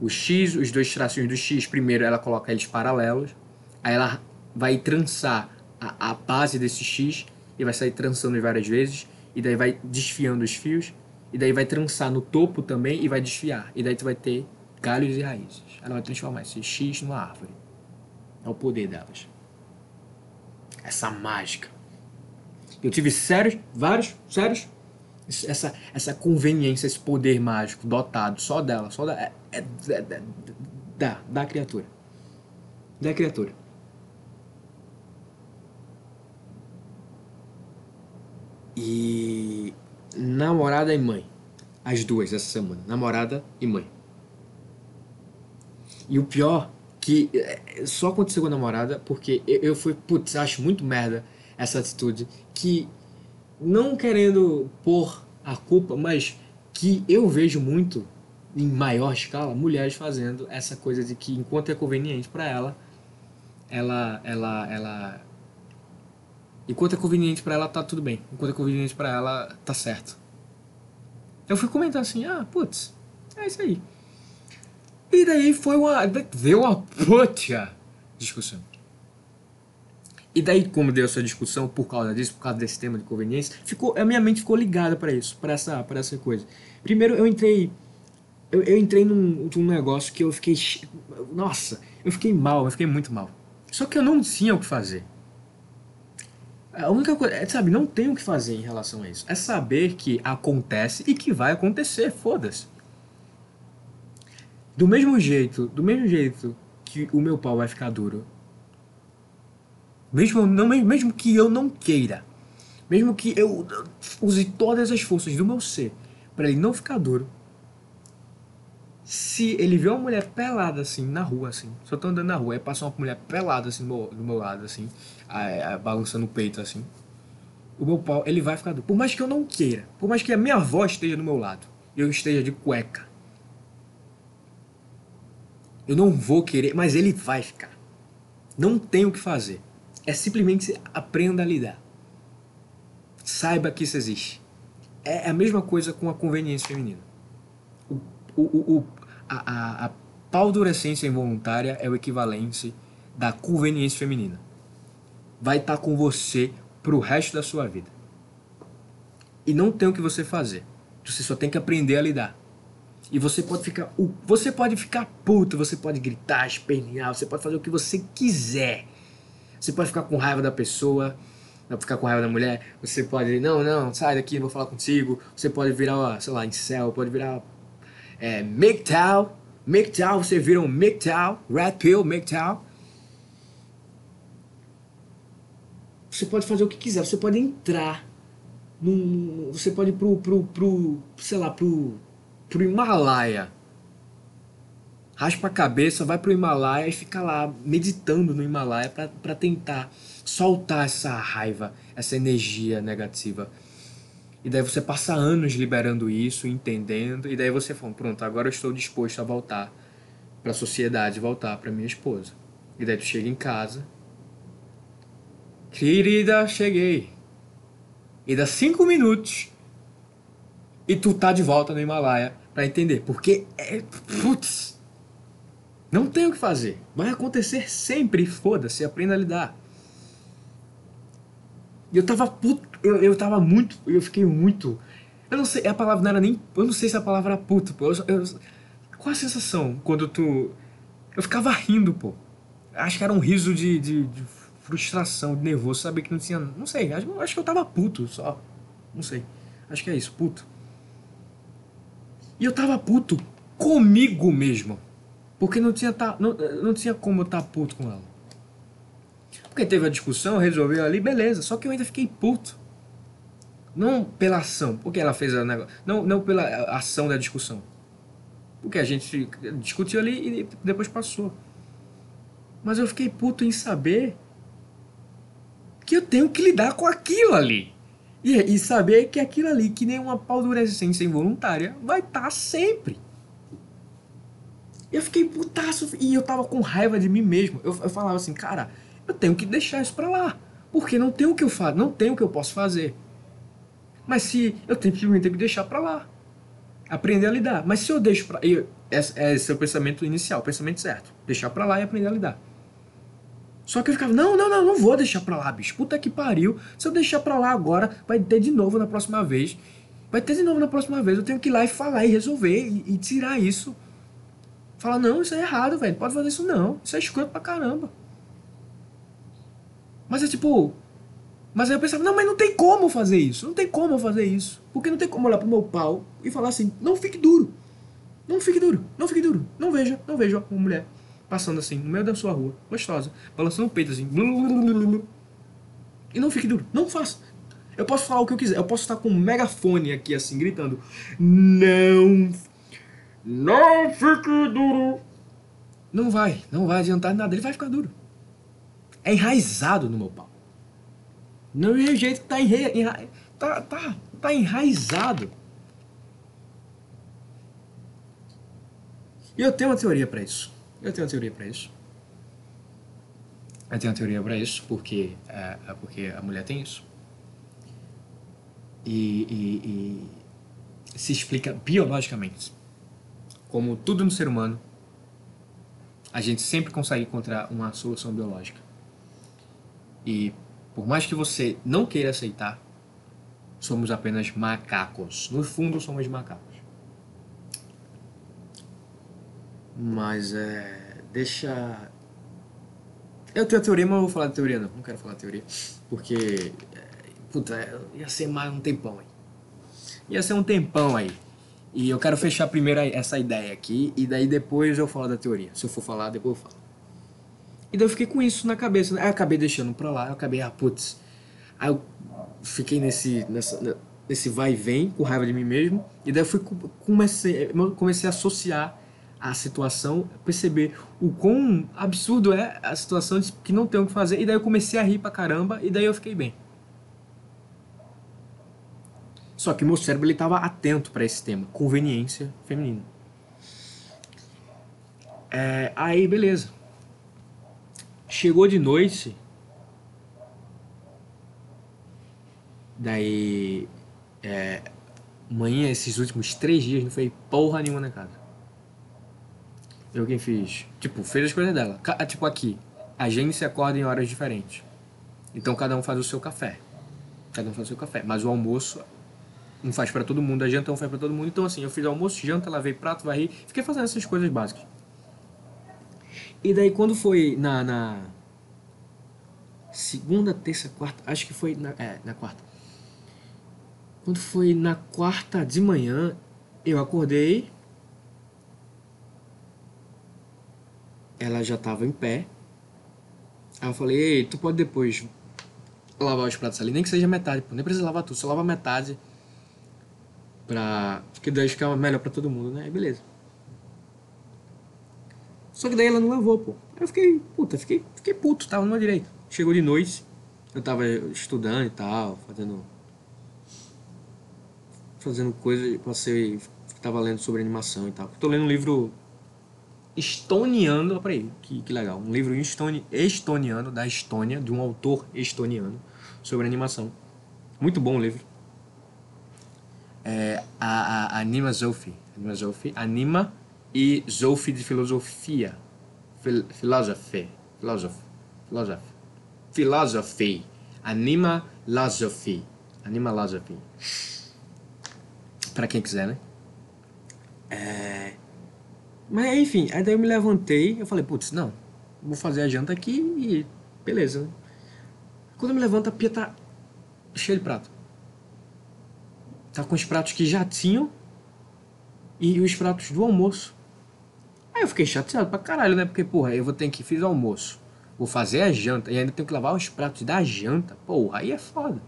O X, os dois tracinhos do X, primeiro ela coloca eles paralelos, aí ela vai trançar a, a base desse X e vai sair trançando várias vezes e daí vai desfiando os fios, e daí vai trançar no topo também e vai desfiar. E daí tu vai ter galhos e raízes. Ela vai transformar esse X numa árvore. É o poder delas. Essa mágica. Eu tive sérios, vários, sérios, essa, essa conveniência, esse poder mágico dotado só dela, só da, é, é, é, da, da criatura. Da criatura. E namorada e mãe. As duas essa semana. Namorada e mãe. E o pior, que é, só aconteceu com a namorada, porque eu fui, putz, acho muito merda essa atitude. Que, não querendo pôr a culpa, mas que eu vejo muito, em maior escala, mulheres fazendo essa coisa de que enquanto é conveniente para ela, ela, ela, ela Enquanto é conveniente para ela, tá tudo bem. Enquanto é conveniente para ela, tá certo. Eu fui comentar assim, ah, putz, é isso aí. E daí foi uma. Deu uma puta discussão. E daí, como deu essa discussão por causa disso, por causa desse tema de conveniência, ficou, a minha mente ficou ligada para isso, para essa, para essa coisa. Primeiro, eu entrei, eu, eu entrei num, num negócio que eu fiquei, nossa, eu fiquei mal, eu fiquei muito mal. Só que eu não tinha o que fazer. A única coisa, é, sabe, não tem o que fazer em relação a isso. É saber que acontece e que vai acontecer, foda-se. Do mesmo jeito, do mesmo jeito que o meu pau vai ficar duro. Mesmo, não, mesmo que eu não queira. Mesmo que eu use todas as forças do meu ser para ele não ficar duro. Se ele vê uma mulher pelada assim na rua, assim, só tô andando na rua, aí passa uma mulher pelada assim do meu, do meu lado, assim, a, a, balançando o peito assim, o meu pau ele vai ficar duro. Por mais que eu não queira, por mais que a minha avó esteja do meu lado, e eu esteja de cueca, eu não vou querer, mas ele vai ficar. Não tem o que fazer. É simplesmente aprenda a lidar. Saiba que isso existe. É a mesma coisa com a conveniência feminina. O, o, o, a, a, a paldurecência involuntária é o equivalente da conveniência feminina. Vai estar com você pro resto da sua vida. E não tem o que você fazer. Você só tem que aprender a lidar. E você pode ficar. Você pode ficar puto, você pode gritar, espernear, você pode fazer o que você quiser. Você pode ficar com raiva da pessoa, pode ficar com raiva da mulher, você pode. Não, não, sai daqui, vou falar contigo. Você pode virar, sei lá, incel, pode virar. É, MGTOW. MGTOW, você vira um MGTOW, Red Pill, MGTOW. Você pode fazer o que quiser, você pode entrar num, você pode ir pro, pro, pro, sei lá, pro pro Himalaia. Raspa a cabeça, vai pro Himalaia e fica lá meditando no Himalaia para tentar soltar essa raiva, essa energia negativa. E daí você passa anos liberando isso, entendendo, e daí você fala, pronto, agora eu estou disposto a voltar para a sociedade, voltar para minha esposa. E daí tu chega em casa, querida, cheguei. E dá cinco minutos e tu tá de volta no Himalaia para entender. Porque é. Putz! Não tem o que fazer. Vai acontecer sempre. Foda-se, aprenda a lidar. E eu tava puto. Eu, eu tava muito. Eu fiquei muito. Eu não sei. A palavra não era nem. Eu não sei se a palavra era puto, pô. Eu, eu, qual a sensação quando tu. Eu ficava rindo, pô. Acho que era um riso de, de, de frustração, de nervoso, saber que não tinha. Não sei. Acho, acho que eu tava puto só. Não sei. Acho que é isso, puto. E eu tava puto comigo mesmo. Porque não tinha, tá, não, não tinha como eu estar tá puto com ela. Porque teve a discussão, resolveu ali, beleza. Só que eu ainda fiquei puto. Não pela ação, porque ela fez a negócio. Não, não pela ação da discussão. Porque a gente discutiu ali e depois passou. Mas eu fiquei puto em saber que eu tenho que lidar com aquilo ali. E, e saber que aquilo ali, que nem uma paldurecência involuntária, vai estar tá sempre. Eu fiquei putaço e eu tava com raiva de mim mesmo. Eu, eu falava assim, cara, eu tenho que deixar isso pra lá. Porque não tem o que eu faço, não tem o que eu posso fazer. Mas se eu tenho que, deixar pra lá. Aprender a lidar. Mas se eu deixo pra. Eu, esse é o pensamento inicial, o pensamento certo. Deixar pra lá e aprender a lidar. Só que eu ficava, não, não, não, não vou deixar pra lá, bicho. Puta que pariu. Se eu deixar pra lá agora, vai ter de novo na próxima vez. Vai ter de novo na próxima vez. Eu tenho que ir lá e falar e resolver e, e tirar isso. Falar, não, isso é errado, velho. Pode fazer isso não. Isso é escroto pra caramba. Mas é tipo. Mas aí eu pensava, não, mas não tem como fazer isso. Não tem como fazer isso. Porque não tem como olhar pro meu pau e falar assim, não fique duro. Não fique duro, não fique duro. Não veja, não veja uma mulher passando assim, no meio da sua rua, gostosa, balançando o peito assim. E não fique duro, não faça. Eu posso falar o que eu quiser, eu posso estar com um megafone aqui assim, gritando: Não, não fique duro. Não vai, não vai adiantar nada, ele vai ficar duro. É enraizado no meu pau. Não é jeito que tá, enra... Enra... tá, tá, tá enraizado. E eu tenho uma teoria para isso. Eu tenho uma teoria para isso. Eu tenho uma teoria para isso porque, é, é, porque a mulher tem isso. E, e, e se explica biologicamente. Como tudo no ser humano, a gente sempre consegue encontrar uma solução biológica. E por mais que você não queira aceitar, somos apenas macacos. No fundo, somos macacos. Mas é. Deixa. Eu tenho a teoria, mas não vou falar de teoria não. Não quero falar de teoria. Porque. É, puta, ia ser mais um tempão aí. Ia ser um tempão aí. E eu quero fechar primeiro essa ideia aqui. E daí depois eu falo da teoria. Se eu for falar, depois eu falo. E daí eu fiquei com isso na cabeça. Aí eu acabei deixando pra lá. Eu acabei, ah, putz. Aí eu fiquei nesse, nessa, nesse vai e vem, com raiva de mim mesmo. E daí eu fui, comecei, comecei a associar a situação, perceber o quão absurdo é a situação de que não tem o que fazer. E daí eu comecei a rir pra caramba, e daí eu fiquei bem. Só que meu cérebro ele estava atento para esse tema, conveniência feminina. É, aí, beleza. Chegou de noite. Daí, é, manhã, esses últimos três dias, não foi porra nenhuma na casa. Eu quem fiz. Tipo, fez as coisas dela. Tipo aqui, a gente se acorda em horas diferentes. Então cada um faz o seu café. Cada um faz o seu café. Mas o almoço não faz para todo mundo, a janta não faz para todo mundo. Então assim, eu fiz almoço, janta, lavei prato, varri, fiquei fazendo essas coisas básicas. E daí quando foi na, na segunda, terça, quarta, acho que foi na, é, na quarta. Quando foi na quarta de manhã, eu acordei, ela já estava em pé. Aí eu falei, ei, tu pode depois lavar os pratos ali, nem que seja metade, pô, nem precisa lavar tudo, só lava metade pra... porque daí fica melhor pra todo mundo, né? Aí beleza. Só que daí ela não lavou, pô. Aí eu fiquei, puta, fiquei, fiquei puto, tava no meu direito. Chegou de noite, eu tava estudando e tal, fazendo... Fazendo coisa, passei, tava lendo sobre animação e tal. Tô lendo um livro estoniano, peraí, que, que legal, um livro estoni, estoniano da Estônia, de um autor estoniano, sobre animação. Muito bom o livro. É, a, a Anima Zofi, Anima Zofi, Anima e Zofi de filosofia, Fil, philosophy, philosophy, philosophy, Anima Lazophy, Anima Lazophy. Para quem quiser, né? É, mas enfim, aí daí eu me levantei, eu falei, putz, não, vou fazer a janta aqui e beleza. Quando eu me levanto, a pia tá cheia de prato. Tá com os pratos que já tinham e os pratos do almoço. Aí eu fiquei chateado pra caralho, né? Porque, porra, eu vou ter que fiz o almoço, vou fazer a janta e ainda tenho que lavar os pratos da janta. Porra, aí é foda.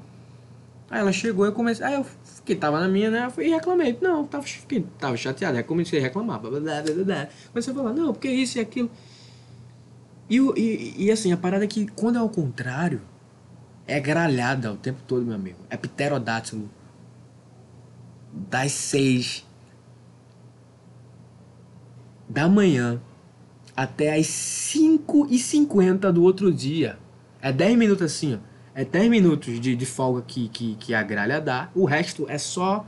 Aí ela chegou e eu comecei. Aí eu que tava na minha, né? E reclamei. Não, tava, fiquei, tava chateado. Aí comecei a reclamar. Blá, blá, blá, blá. Comecei a falar, não, porque isso e aquilo. E, e, e assim, a parada é que quando é ao contrário, é gralhada o tempo todo, meu amigo. É pterodátilo. Das seis da manhã até as cinco e cinquenta do outro dia. É dez minutos assim, ó é 10 minutos de, de folga que, que, que a gralha dá, o resto é só.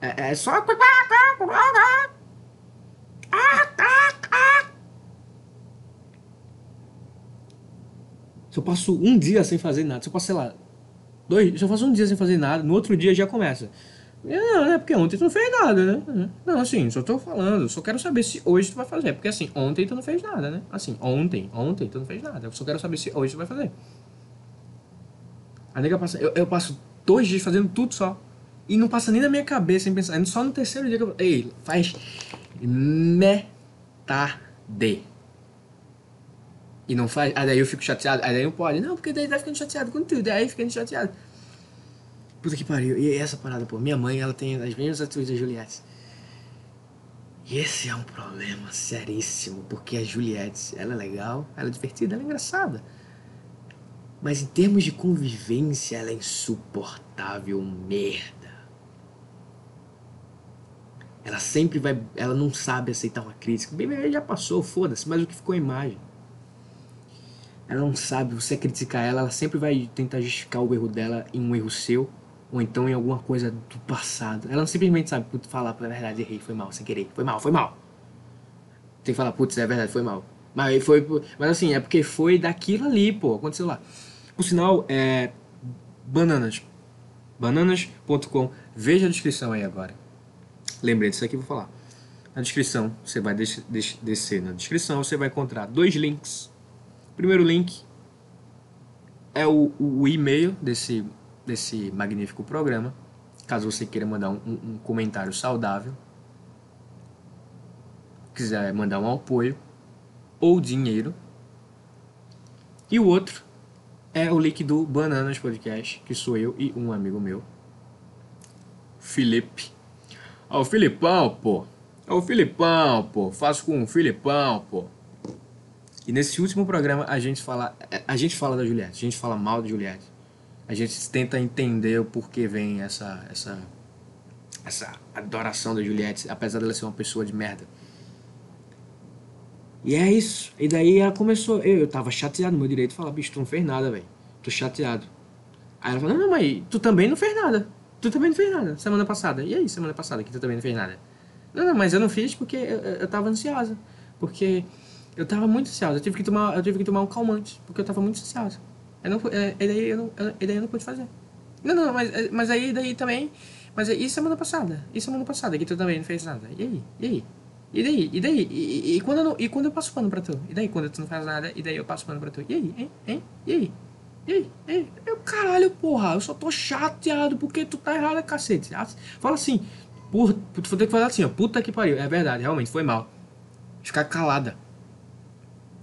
É, é só. Se eu passo um dia sem fazer nada, se eu passo, sei lá, dois, se eu faço um dia sem fazer nada, no outro dia já começa. Não, é porque ontem tu não fez nada, né? Não, assim, só tô falando, só quero saber se hoje tu vai fazer. Porque assim, ontem tu não fez nada, né? Assim, ontem, ontem tu não fez nada. Eu só quero saber se hoje tu vai fazer. A nega passa. Eu, eu passo dois dias fazendo tudo só. E não passa nem na minha cabeça em pensar. Só no terceiro dia que eu. Ei, faz metade. E não faz. Aí daí eu fico chateado. Aí daí não pode. Não, porque daí tá ficando chateado com tudo. Aí ficando chateado. Puta que pariu. E essa parada, pô. Minha mãe, ela tem as mesmas atitudes da Juliette. E esse é um problema seríssimo. Porque a Juliette, ela é legal, ela é divertida, ela é engraçada. Mas em termos de convivência, ela é insuportável merda. Ela sempre vai. Ela não sabe aceitar uma crítica. Bem, já passou, foda-se, mas o que ficou a imagem. Ela não sabe, você criticar ela, ela sempre vai tentar justificar o erro dela em um erro seu, ou então em alguma coisa do passado. Ela não simplesmente sabe, putz, falar, na verdade, errei, foi mal, sem querer, foi mal, foi mal. Tem que falar, putz, é verdade, foi mal. Mas foi. Mas assim, é porque foi daquilo ali, pô, aconteceu lá. Por sinal, é bananas. Bananas.com. Veja a descrição aí agora. Lembrei disso aqui, vou falar. Na descrição, você vai des des descer na descrição, você vai encontrar dois links. O primeiro link é o, o e-mail desse, desse magnífico programa. Caso você queira mandar um, um comentário saudável, quiser mandar um apoio ou dinheiro. E o outro é o link do Bananas Podcast, que sou eu e um amigo meu, Felipe. Ó, o Filipão, pô. É o Filipão, pô. Faço com o Filipão, pô. E nesse último programa a gente fala, a gente fala da Juliette, a gente fala mal da Juliette. A gente tenta entender o porquê vem essa essa essa adoração da Juliette, apesar dela ser uma pessoa de merda. E é isso. E daí ela começou. Eu, eu tava chateado no meu direito falar, bicho, tu não fez nada, velho. Tô chateado. Aí ela falou, não, não, mas tu também não fez nada. Tu também não fez nada semana passada. E aí, semana passada, que tu também não fez nada? Não, não, mas eu não fiz porque eu, eu tava ansiosa. Porque eu tava muito ansiosa. Eu tive que tomar, eu tive que tomar um calmante, porque eu tava muito ansiosa. Eu não, é, e daí eu não, e daí eu não pude fazer. Não, não, mas, mas aí daí também. Mas e semana passada? E semana passada que tu também não fez nada? E aí? E aí? E daí? E daí? E, e, quando eu não, e quando eu passo pano pra tu? E daí quando tu não faz nada? E daí eu passo pano pra tu? E aí? Hein? Hein? E aí? E aí? E aí? Eu, caralho, porra, eu só tô chateado porque tu tá errado, cacete. Fala assim, porra, tu vai ter que falar assim, ó, puta que pariu. É verdade, realmente, foi mal. Ficar calada.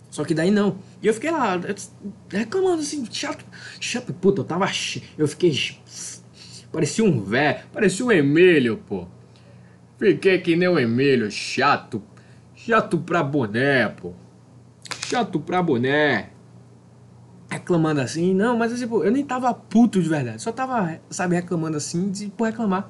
Só que daí não. E eu fiquei lá, reclamando assim, chato, chato, puta, eu tava. Eu fiquei. Parecia um velho, parecia um Emílio, pô. Fiquei que nem o Emílio, chato. Chato pra boné, pô. Chato pra boné. Reclamando assim, não, mas pô, eu nem tava puto de verdade. Só tava, sabe, reclamando assim, de por reclamar.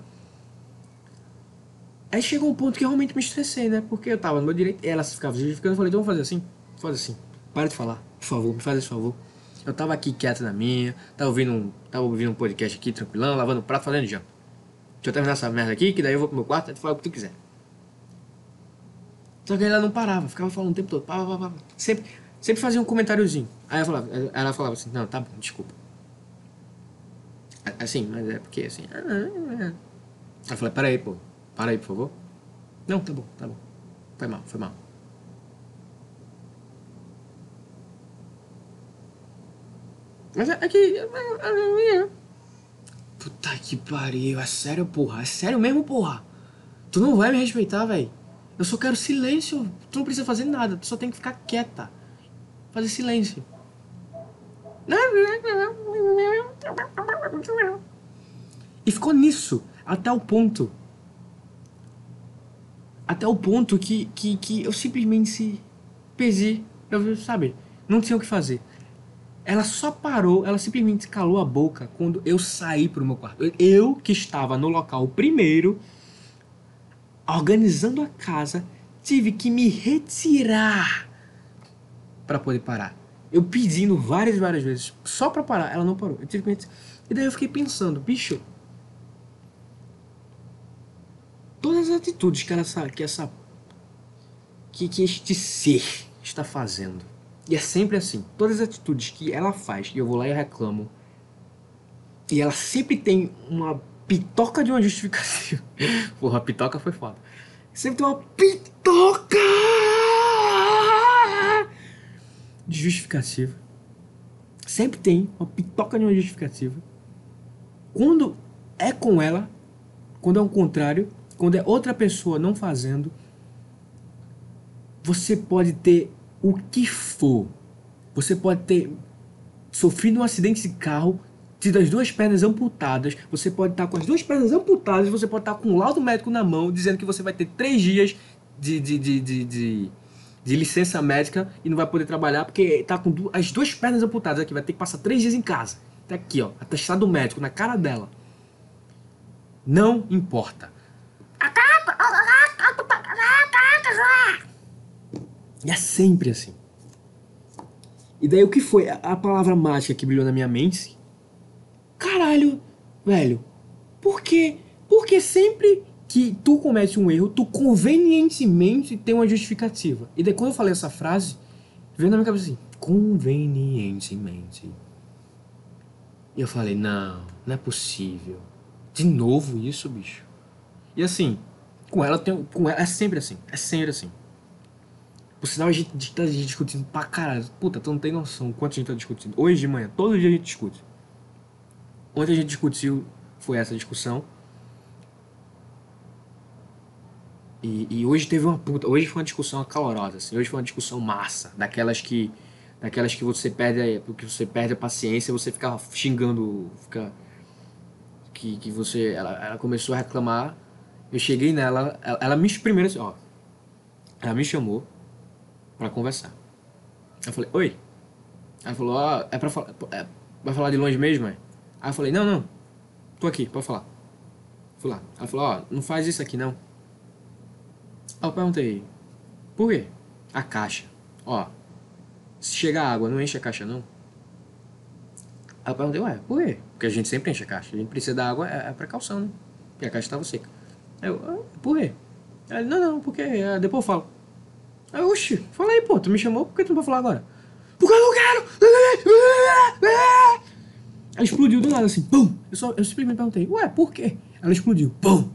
Aí chegou um ponto que eu realmente me estressei, né? Porque eu tava no meu direito, ela ficava justificando, eu falei, então vamos fazer assim, faz assim, para de falar, por favor, me faz esse favor. Eu tava aqui quieto na minha, tava ouvindo um, tava ouvindo um podcast aqui, tranquilão, lavando prato, fazendo janta. Deixa eu terminar essa merda aqui, que daí eu vou pro meu quarto e tu fala o que tu quiser. Só que ela não parava, ficava falando o tempo todo. Pá, pá, pá, sempre, sempre fazia um comentáriozinho. Aí ela falava, ela falava assim, não, tá bom, desculpa. Assim, mas é porque assim. Ah, ah, ah. Eu falei, peraí, pô, para aí, por favor. Não, tá bom, tá bom. Foi mal, foi mal. Mas é, é que. Puta que pariu, é sério, porra. É sério mesmo, porra. Tu não vai me respeitar, velho. Eu só quero silêncio. Tu não precisa fazer nada, tu só tem que ficar quieta. Fazer silêncio. E ficou nisso, até o ponto. Até o ponto que, que, que eu simplesmente pesi. Eu, sabe, não tinha o que fazer. Ela só parou, ela simplesmente calou a boca quando eu saí pro meu quarto. Eu que estava no local primeiro, organizando a casa, tive que me retirar para poder parar. Eu pedindo várias, várias vezes, só para parar, ela não parou. Eu tive que E daí eu fiquei pensando, bicho, todas as atitudes que essa, que essa, que, que este ser está fazendo e é sempre assim. Todas as atitudes que ela faz, e eu vou lá e reclamo, e ela sempre tem uma pitoca de uma justificativa. *laughs* Porra, a pitoca foi foda. Sempre tem uma pitoca de justificativa. Sempre tem uma pitoca de uma justificativa. Quando é com ela, quando é o contrário, quando é outra pessoa não fazendo, você pode ter o que for. Você pode ter sofrido um acidente de carro, tido as duas pernas amputadas, você pode estar com as duas pernas amputadas, você pode estar com um laudo médico na mão dizendo que você vai ter três dias de, de, de, de, de, licença médica e não vai poder trabalhar porque está com as duas pernas amputadas aqui, vai ter que passar três dias em casa. Tá aqui, ó, atestado médico na cara dela. Não importa. E é sempre assim. E daí o que foi? A, palavra mágica que brilhou na minha mente. Caralho, velho. Por quê? Porque sempre que tu comete um erro, tu convenientemente tem uma justificativa. E daí quando eu falei essa frase, veio na minha cabeça assim, convenientemente. E eu falei, não, não é possível. De novo isso, bicho. E assim, com ela, tem, com ela é sempre assim. É sempre assim. Por sinal, a gente tá discutindo pra caralho. Puta, tu não tem noção quanto a gente tá discutindo. Hoje de manhã, todo dia a gente discute. Ontem a gente discutiu, foi essa discussão. E, e, hoje teve uma puta. Hoje foi uma discussão calorosa, assim. Hoje foi uma discussão massa. Daquelas que. Daquelas que você perde. Porque você perde a paciência, você fica xingando. Fica. Que, que você. Ela, ela começou a reclamar. Eu cheguei nela. Ela, ela me primeiro assim, ó. Ela me chamou para conversar. Eu falei, oi. Ela falou, ó, é pra falar. É, vai falar de longe mesmo, é? Aí eu falei, não, não. Tô aqui, pode falar. Fui lá. Ela falou, ó, não faz isso aqui não. Aí eu perguntei, por quê? A caixa. Ó, se chegar água, não enche a caixa não? Aí eu perguntei, ué, por quê? Porque a gente sempre enche a caixa. A gente precisa da água, é, é precaução, né? Porque a caixa estava seca. Eu, ah, por quê? Aí, não, não, porque é, depois eu falo. Aí, oxi, fala aí, pô, tu me chamou, por que tu não vai falar agora? Porque eu não quero! Ela explodiu do nada, assim, pum! Eu, só, eu simplesmente perguntei, ué, por quê? Ela explodiu, pum!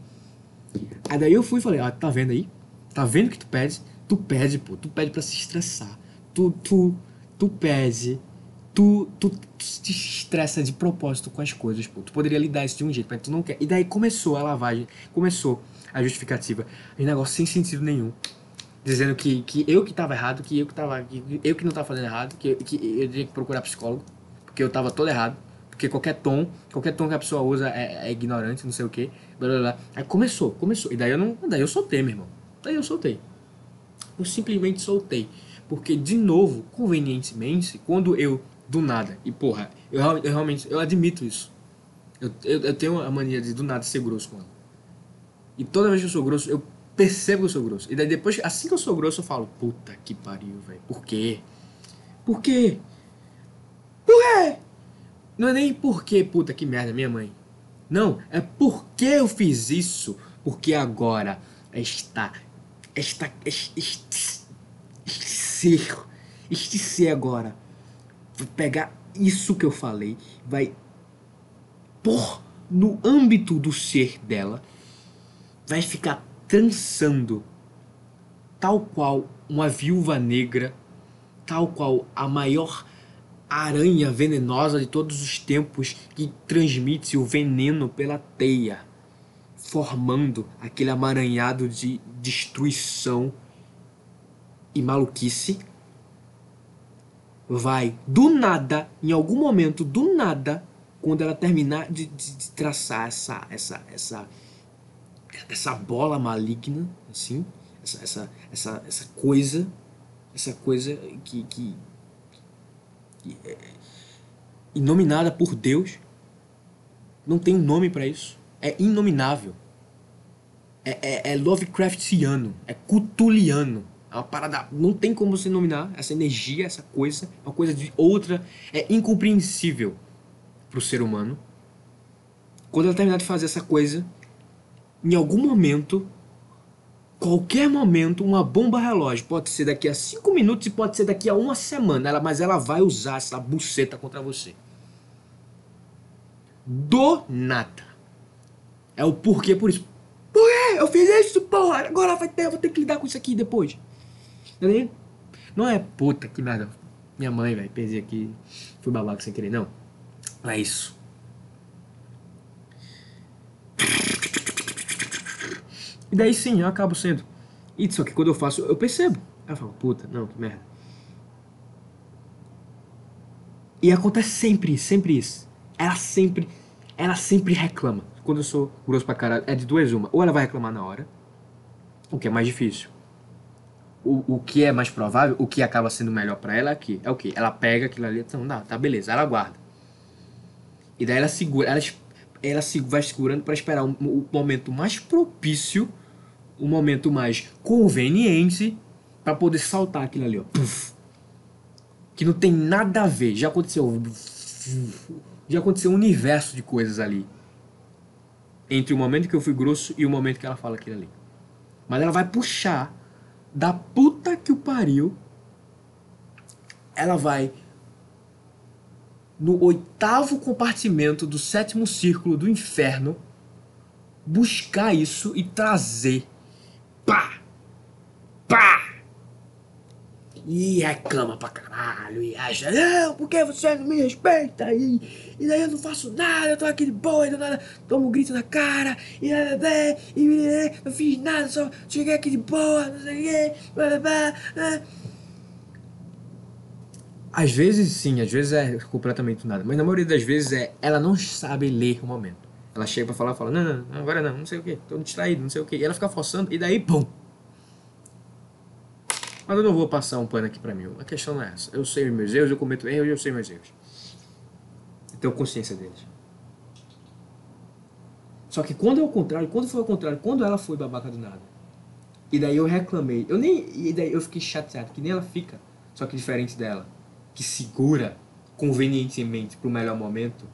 Aí daí eu fui e falei, ó, tá vendo aí? Tá vendo que tu pede? Tu pede, pô. Tu pede pra se estressar. Tu, tu, tu pede. Tu, tu te estressa de propósito com as coisas, pô. Tu poderia lidar isso de um jeito, mas tu não quer. E daí começou a lavagem, começou a justificativa. Um negócio sem sentido nenhum. Dizendo que, que eu que tava errado, que eu que tava. Que eu que não tava fazendo errado, que, que eu tinha que procurar psicólogo, porque eu tava todo errado. Porque qualquer tom, qualquer tom que a pessoa usa é, é ignorante, não sei o que. Blá, blá, blá. Aí começou, começou. E daí eu não. Daí eu soltei, meu irmão. Daí eu soltei. Eu simplesmente soltei. Porque, de novo, convenientemente, quando eu, do nada, e porra, eu, eu realmente, eu admito isso. Eu, eu, eu, tenho a mania de, do nada, ser grosso com ela. E toda vez que eu sou grosso, eu percebo que eu sou grosso. E daí depois, assim que eu sou grosso, eu falo, puta que pariu, velho. Por quê? Por quê? Por quê? Não é nem por quê, puta que merda, minha mãe. Não, é porque eu fiz isso. Porque agora está esta, este, este, este ser, este ser agora, vai pegar isso que eu falei, vai pôr no âmbito do ser dela, vai ficar trançando, tal qual uma viúva negra, tal qual a maior aranha venenosa de todos os tempos que transmite o veneno pela teia formando aquele amaranhado de destruição e maluquice, vai do nada, em algum momento, do nada, quando ela terminar de, de, de traçar essa, essa, essa, essa bola maligna, assim, essa, essa, essa, essa coisa, essa coisa que, que, que é inominada por Deus, não tem um nome para isso é inominável. É, é, é Lovecraftiano, é cutuliano. É uma parada. Não tem como você nominar essa energia, essa coisa. É uma coisa de outra. É incompreensível pro ser humano. Quando ela terminar de fazer essa coisa, em algum momento, qualquer momento, uma bomba relógio pode ser daqui a 5 minutos e pode ser daqui a uma semana, ela, mas ela vai usar essa buceta contra você. Do nada. É o porquê por isso. Por quê? Eu fiz isso, porra. Agora vai ter, vou ter que lidar com isso aqui depois. Entendeu? Não é puta que merda. Minha mãe, velho, pensei aqui. Fui babaca sem querer, não. Não é isso. E daí sim, eu acabo sendo. E só que quando eu faço, eu percebo. Aí eu falo, puta, não, que merda. E acontece sempre, sempre isso. Ela sempre, ela sempre reclama quando eu sou grosso pra caralho, é de duas uma. Ou ela vai reclamar na hora, o que é mais difícil. O, o que é mais provável, o que acaba sendo melhor para ela aqui, é o que? Ela pega aquilo ali, então dá, tá beleza, ela guarda. E daí ela segura, ela, ela vai segurando para esperar o, o momento mais propício, o momento mais conveniente para poder saltar aquilo ali, ó. Que não tem nada a ver. Já aconteceu. Já aconteceu um universo de coisas ali entre o momento que eu fui grosso e o momento que ela fala aquilo ali. Mas ela vai puxar da puta que o pariu. Ela vai no oitavo compartimento do sétimo círculo do inferno, buscar isso e trazer. Pá! Pá! E reclama pra caralho, e acha, não, porque você não me respeita? E, e daí eu não faço nada, eu tô aqui de boa, e nada tomo um grito na cara, e, e, e, e não fiz nada, só cheguei aqui de boa, não sei o quê, blá, blá, blá. Às vezes sim, às vezes é completamente nada, mas na maioria das vezes é ela não sabe ler o momento. Ela chega pra falar, fala, não, não, agora não, não sei o que, tô distraído, não sei o que. E ela fica forçando, e daí, pum! Mas eu não vou passar um pano aqui pra mim. A questão não é essa. Eu sei meus erros, eu cometo erros, eu sei meus erros. Eu tenho consciência deles. Só que quando é o contrário, quando foi o contrário, quando ela foi babaca do nada, e daí eu reclamei, eu nem, e daí eu fiquei chateado, que nem ela fica, só que diferente dela que segura convenientemente para o melhor momento,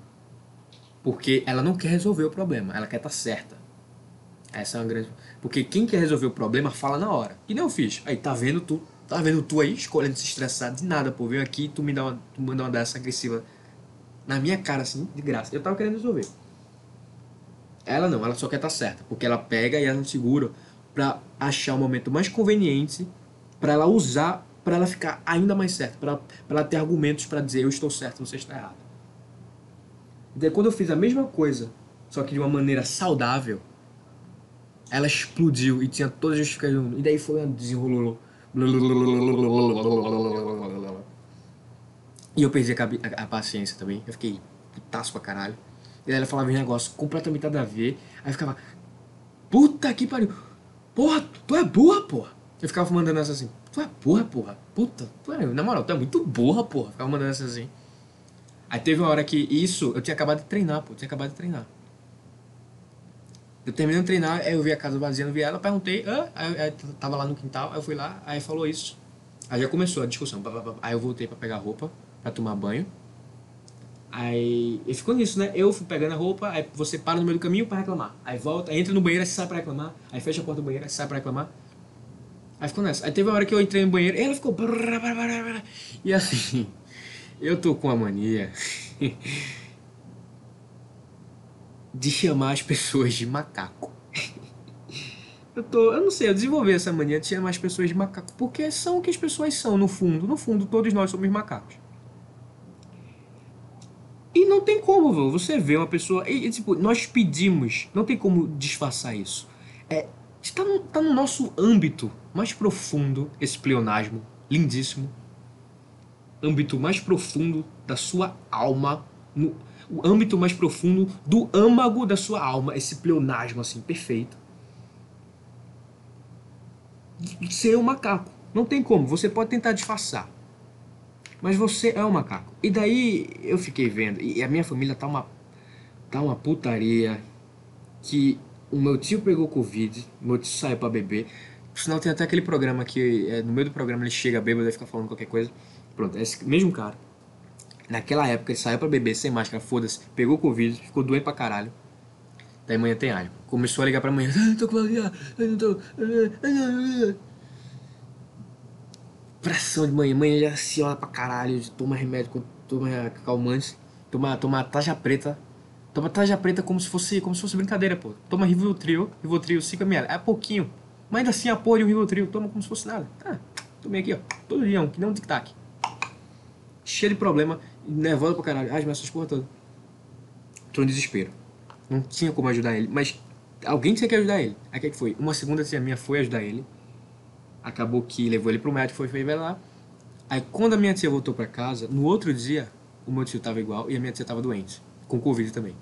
porque ela não quer resolver o problema, ela quer estar tá certa. Essa é uma grande. Porque quem quer resolver o problema fala na hora. E não eu fiz. Aí tá vendo tu, tá vendo tu aí escolhendo se estressar de nada, pô. Vem aqui tu me dá uma, tu manda uma dessa agressiva na minha cara assim, de graça. Eu tava querendo resolver. Ela não, ela só quer estar tá certa, porque ela pega e ela segura para achar o momento mais conveniente para ela usar para ela ficar ainda mais certa, para ela ter argumentos para dizer eu estou certo, você está errado. Então, quando eu fiz a mesma coisa, só que de uma maneira saudável, ela explodiu e tinha todas as justificativas. E daí foi uma desenrolou. E eu perdi a, a, paciência também. Eu fiquei putaço pra caralho. E daí ela falava um negócio completamente nada a ver. Aí ficava, puta que pariu. Porra, tu é burra, porra. Eu ficava mandando essa assim. Tu é burra, porra. Puta, tu é, na moral, tu é muito burra, porra. Ficava mandando essa assim. Aí teve uma hora que isso, eu tinha acabado de treinar, pô. Eu tinha acabado de treinar. Eu terminei de treinar, aí eu vi a casa vazia, não vi ela, perguntei, ah, aí, aí, tava lá no quintal, aí eu fui lá, aí falou isso. Aí já começou a discussão. Aí eu voltei pra pegar roupa, pra tomar banho. Aí, e ficou nisso, né? Eu fui pegando a roupa, aí você para no meio do caminho pra reclamar. Aí volta, entra no banheiro, aí sai pra reclamar. Aí fecha a porta do banheiro, aí sai pra reclamar. Aí ficou nessa. Aí teve uma hora que eu entrei no banheiro ela ficou. E assim, eu tô com a mania de chamar as pessoas de macaco. Eu tô, eu não sei, eu desenvolvi essa mania de chamar as pessoas de macaco, porque são o que as pessoas são, no fundo. No fundo, todos nós somos macacos. E não tem como, você vê uma pessoa. E, tipo, nós pedimos, não tem como disfarçar isso. É, está no, tá no nosso âmbito mais profundo esse pleonasmo, lindíssimo. Âmbito mais profundo da sua alma, no, o âmbito mais profundo do âmago da sua alma, esse pleonasmo assim, perfeito. Ser um macaco. Não tem como, você pode tentar disfarçar. Mas você é um macaco. E daí eu fiquei vendo, e a minha família tá uma, tá uma putaria que o meu tio pegou Covid, meu tio saiu pra beber. Por sinal, tem até aquele programa que é, no meio do programa ele chega bêbado e fica falando qualquer coisa. Pronto, esse mesmo cara. Naquela época ele saiu pra beber sem máscara, foda-se, pegou Covid, ficou doente pra caralho. Daí manhã tem alho. Começou a ligar pra manhã, ah, *laughs* tô com eu não tô. Pressão de manhã, manhã já se olha pra caralho, toma remédio, toma calmante, toma, toma taja preta Toma tarja preta como se fosse, como se fosse brincadeira, pô. Toma Rivotril, Rivotril 5ml. É pouquinho. Mas ainda assim, a porra de um Rivotril, toma como se fosse nada. Tá, tomei aqui, ó. Todo dia, que nem um tic-tac. Cheio de problema, nervoso pra caralho. Ai, mas essas porra toda. Tô em desespero. Não tinha como ajudar ele, mas alguém tinha que ajudar ele. Aí o que, que foi? Uma segunda tia minha foi ajudar ele. Acabou que levou ele pro médico, foi, foi ver lá. Aí quando a minha tia voltou pra casa, no outro dia, o meu tio tava igual e a minha tia tava doente com Covid também.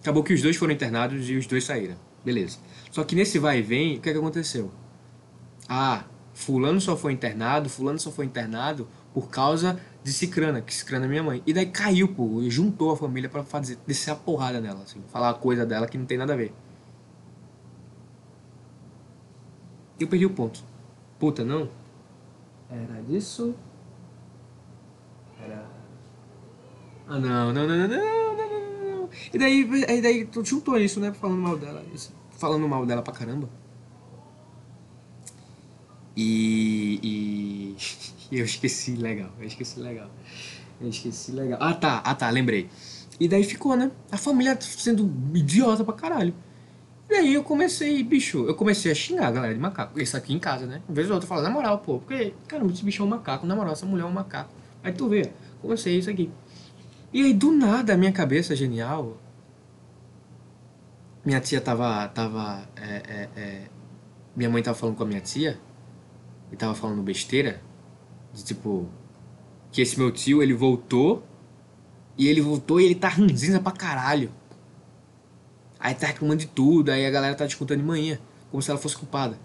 Acabou que os dois foram internados e os dois saíram. Beleza. Só que nesse vai e vem, o que, é que aconteceu? Ah, fulano só foi internado, fulano só foi internado por causa de Cicrana, que Cicrana é minha mãe. E daí caiu, pô, e juntou a família para fazer, descer a porrada nela, assim, falar a coisa dela que não tem nada a ver. Eu perdi o ponto. Puta, não? Era disso? Era... Ah, não, não, não, não, não, não. E daí, e daí tu juntou isso, né? Falando mal dela. Isso, falando mal dela pra caramba. E, e, *laughs* eu esqueci legal, eu esqueci legal. Eu esqueci legal. Ah tá, ah tá, lembrei. E daí ficou, né? A família sendo idiota pra caralho. E aí eu comecei, bicho, eu comecei a xingar a galera de macaco. Isso aqui em casa, né? Uma vez ou outra falo, na moral, pô, porque, cara, esse bicho é um macaco, na moral, essa mulher é um macaco. Aí tu vê, comecei isso aqui. E aí, do nada, a minha cabeça genial. Minha tia tava. tava é, é, é, minha mãe tava falando com a minha tia. E tava falando besteira. De tipo. Que esse meu tio, ele voltou. E ele voltou e ele tá ranzinza pra caralho. Aí tá reclamando de tudo. Aí a galera tá discutindo de manhã. Como se ela fosse culpada.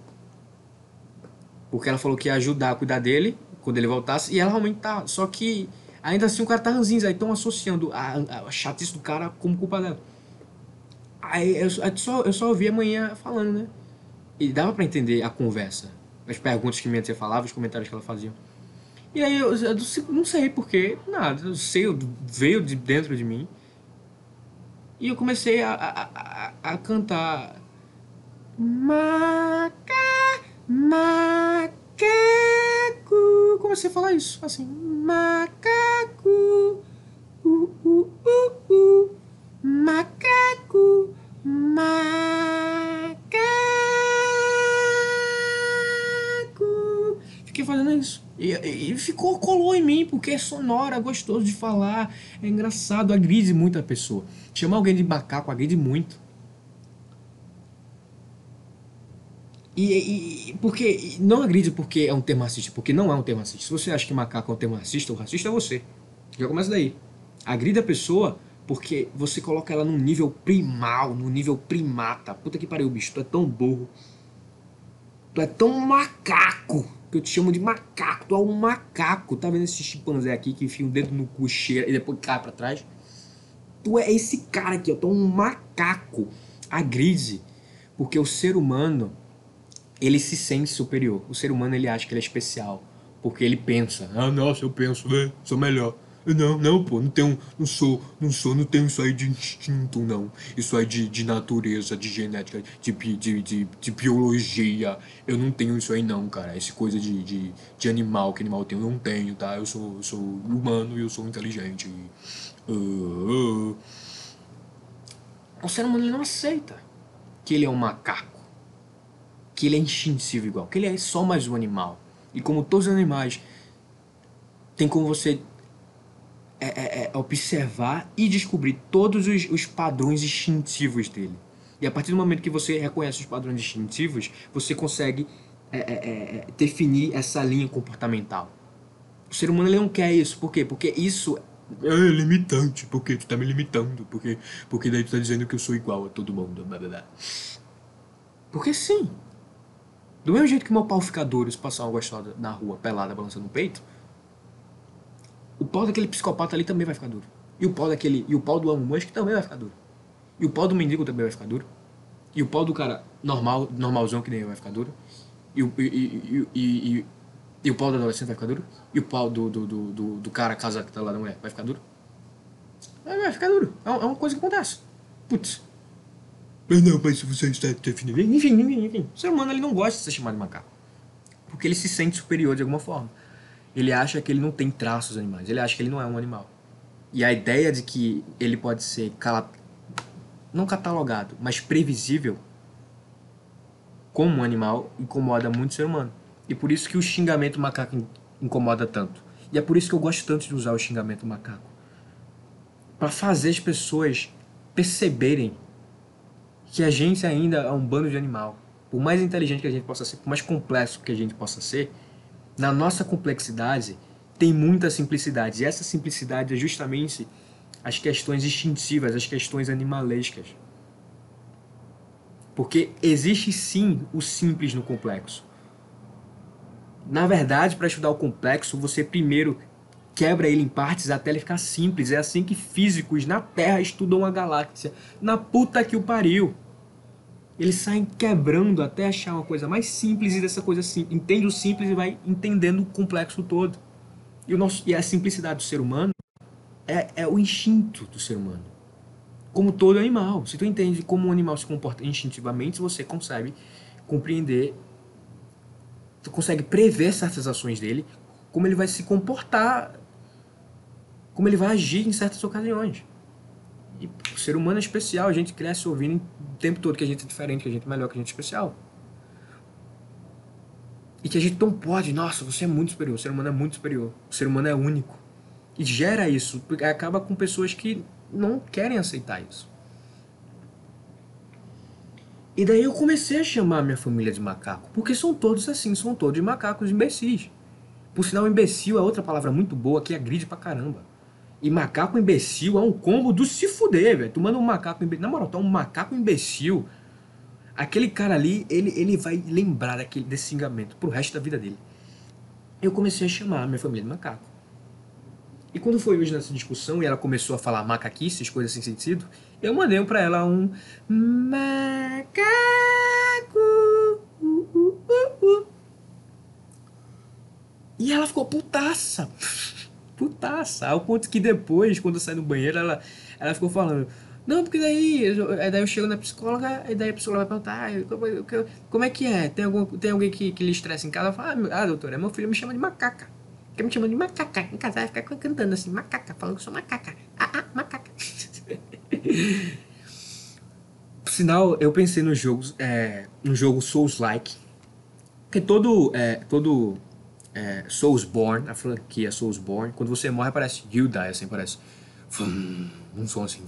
Porque ela falou que ia ajudar a cuidar dele. Quando ele voltasse. E ela realmente tá. Só que Ainda assim o cara tá ranzinza, aí estão associando a, a, chatice do cara como culpa dela. Aí eu, eu, só, eu só ouvi amanhã falando, né? E dava para entender a conversa. As perguntas que minha tia falava, os comentários que ela fazia. E aí eu, eu não sei porquê, nada. Eu sei, veio de dentro de mim. E eu comecei a, a, a, a cantar. Maca, macaco. Comecei a falar isso, assim. Macaco. Uh, uh, uh, uh. Macaco. Macaco. Fiquei fazendo isso. E, e, ficou, colou em mim, porque é sonoro, é gostoso de falar, é engraçado, agride muito a pessoa. Chamar alguém de macaco agride muito. E, e, porque não agride porque é um termo racista, porque não é um termo racista. Se você acha que macaco é um termo racista, o racista é você. Já começa daí. Agride a pessoa porque você coloca ela num nível primal, num nível primata. Puta que pariu, bicho, tu é tão burro. Tu é tão macaco que eu te chamo de macaco. Tu é um macaco. Tá vendo esse chimpanzé aqui que enfia um dedo no cu, e depois cai pra trás? Tu é esse cara aqui, ó. Tu é um macaco. Agride. Porque o ser humano ele se sente superior. O ser humano ele acha que ele é especial, porque ele pensa, ah, nossa, eu penso, né? Sou melhor. Não, não, pô, não tenho, não sou, não sou, não tenho isso aí de instinto, não. Isso aí de, de natureza, de genética, de, de, de, de biologia. Eu não tenho isso aí, não, cara. Essa coisa de, de, de animal, que animal tem, eu não tenho, tá? Eu sou, eu sou humano e eu sou inteligente. Uh, uh. O ser humano não aceita que ele é um macaco que ele é instintivo igual, que ele é só mais um animal. E como todos os animais, tem como você é, é, é, observar e descobrir todos os, os padrões instintivos dele. E a partir do momento que você reconhece os padrões instintivos, você consegue é, é, é, definir essa linha comportamental. O ser humano ele não quer isso. Por quê? Porque isso é limitante. Porque tu tá me limitando. Porque, porque daí tu tá dizendo que eu sou igual a todo mundo. Blá, blá, blá. Porque sim. Do mesmo jeito que meu pau fica duro se passar uma gostosa na rua, pelada, balançando o peito, o pau daquele psicopata ali também vai ficar duro. E o pau daquele. E o pau do amo que também vai ficar duro. E o pau do mendigo também vai ficar duro. E o pau do cara normal, normalzão que nem eu vai ficar duro. E o, e, e, e, e, o pau do adolescente vai ficar duro. E o pau do, do, do, do, cara casado que tá lá da mulher vai ficar duro. Vai ficar duro. É, é uma coisa que acontece. Putz, mas não, mas você está definindo. Enfim, enfim, enfim. O ser humano ele não gosta de ser chamado de macaco. Porque ele se sente superior de alguma forma. Ele acha que ele não tem traços animais. Ele acha que ele não é um animal. E a ideia de que ele pode ser cala... não catalogado, mas previsível como um animal incomoda muito o ser humano. E por isso que o xingamento macaco incomoda tanto. E é por isso que eu gosto tanto de usar o xingamento macaco. Para fazer as pessoas perceberem que a gente ainda é um bando de animal. Por mais inteligente que a gente possa ser, por mais complexo que a gente possa ser, na nossa complexidade tem muita simplicidade. E essa simplicidade é justamente as questões instintivas, as questões animalescas. Porque existe sim o simples no complexo. Na verdade, para estudar o complexo, você primeiro quebra ele em partes até ele ficar simples. É assim que físicos na Terra estudam a galáxia. Na puta que o pariu. Eles saem quebrando até achar uma coisa mais simples e dessa coisa simples. Entende o simples e vai entendendo o complexo todo. E, o nosso, e a simplicidade do ser humano é, é o instinto do ser humano. Como todo animal. Se tu entende como um animal se comporta instintivamente, você consegue compreender, tu consegue prever certas ações dele, como ele vai se comportar como ele vai agir em certas ocasiões. E o ser humano é especial, a gente cresce ouvindo o tempo todo que a gente é diferente, que a gente é melhor, que a gente é especial. E que a gente não pode, nossa, você é muito superior, o ser humano é muito superior, o ser humano é único. E gera isso, acaba com pessoas que não querem aceitar isso. E daí eu comecei a chamar minha família de macaco, porque são todos assim, são todos macacos imbecis. Por sinal, imbecil é outra palavra muito boa que agride pra caramba. E macaco imbecil é um combo do se fuder, velho. Tu manda um macaco imbecil. Na moral, tá um macaco imbecil. Aquele cara ali, ele, ele vai lembrar daquele, desse xingamento pro resto da vida dele. Eu comecei a chamar a minha família de macaco. E quando foi hoje nessa discussão e ela começou a falar macaquices, coisas sem sentido, eu mandei para ela um macaco. Uh, uh, uh, e ela ficou putaça. Putaça. Ao ponto que depois, quando eu saí do banheiro, ela, ela ficou falando. Não, porque daí, daí eu chego na psicóloga, e daí a psicóloga vai perguntar, como, como é que é? Tem, algum, tem alguém que, que lhe estressa em casa? Eu falo, ah, doutora, meu filho me chama de macaca. Fica me chamando de macaca. Em casa vai ficar cantando assim, macaca, falando que eu sou macaca. Ah, ah, macaca. *laughs* Por sinal, eu pensei nos jogos, é, no jogo Souls-like, que todo, é, todo é, Soulsborne, a franquia Soulsborne, quando você morre aparece You Die, assim, parece um som assim.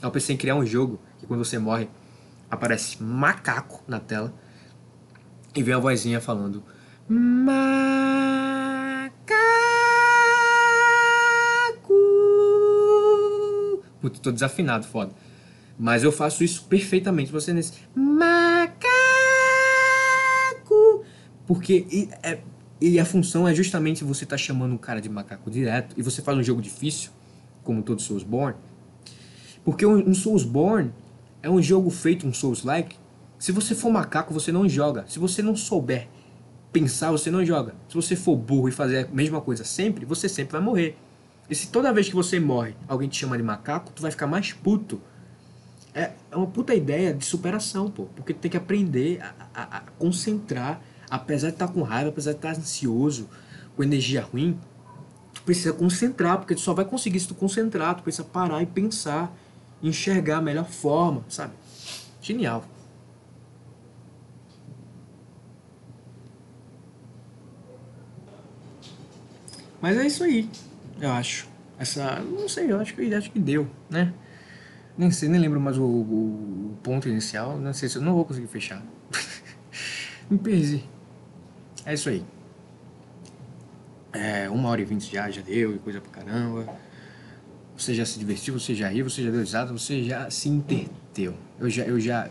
Eu pensei em criar um jogo que quando você morre aparece macaco na tela e vem a vozinha falando macaco. Puta, tô desafinado, foda. Mas eu faço isso perfeitamente. Você nesse macaco. Porque é, e a função é justamente você estar tá chamando um cara de macaco direto e você faz um jogo difícil, como todo Soulsborne. Porque um, um Soulsborne é um jogo feito, um Souls-like. Se você for macaco, você não joga. Se você não souber pensar, você não joga. Se você for burro e fazer a mesma coisa sempre, você sempre vai morrer. E se toda vez que você morre, alguém te chama de macaco, tu vai ficar mais puto. É, é uma puta ideia de superação, pô. Porque tu tem que aprender a, a, a concentrar apesar de estar tá com raiva, apesar de estar tá ansioso, com energia ruim, tu precisa concentrar, porque tu só vai conseguir se tu concentrar, tu precisa parar e pensar, enxergar a melhor forma, sabe? Genial. Mas é isso aí, eu acho. Essa, não sei, eu acho que acho que deu, né? Nem sei, nem lembro mais o, o, o ponto inicial, não sei se eu não vou conseguir fechar. *laughs* Me perdi. É isso aí. É, uma hora e vinte já, já deu, e coisa pra caramba. Você já se divertiu, você já riu, você já deu risada, você já se entreteu. Eu já, eu já,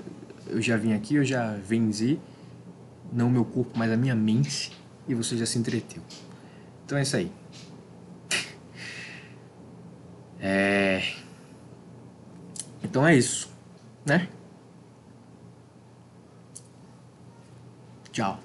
eu já vim aqui, eu já venci, não o meu corpo, mas a minha mente, e você já se entreteu. Então é isso aí. É... Então é isso, né? Tchau.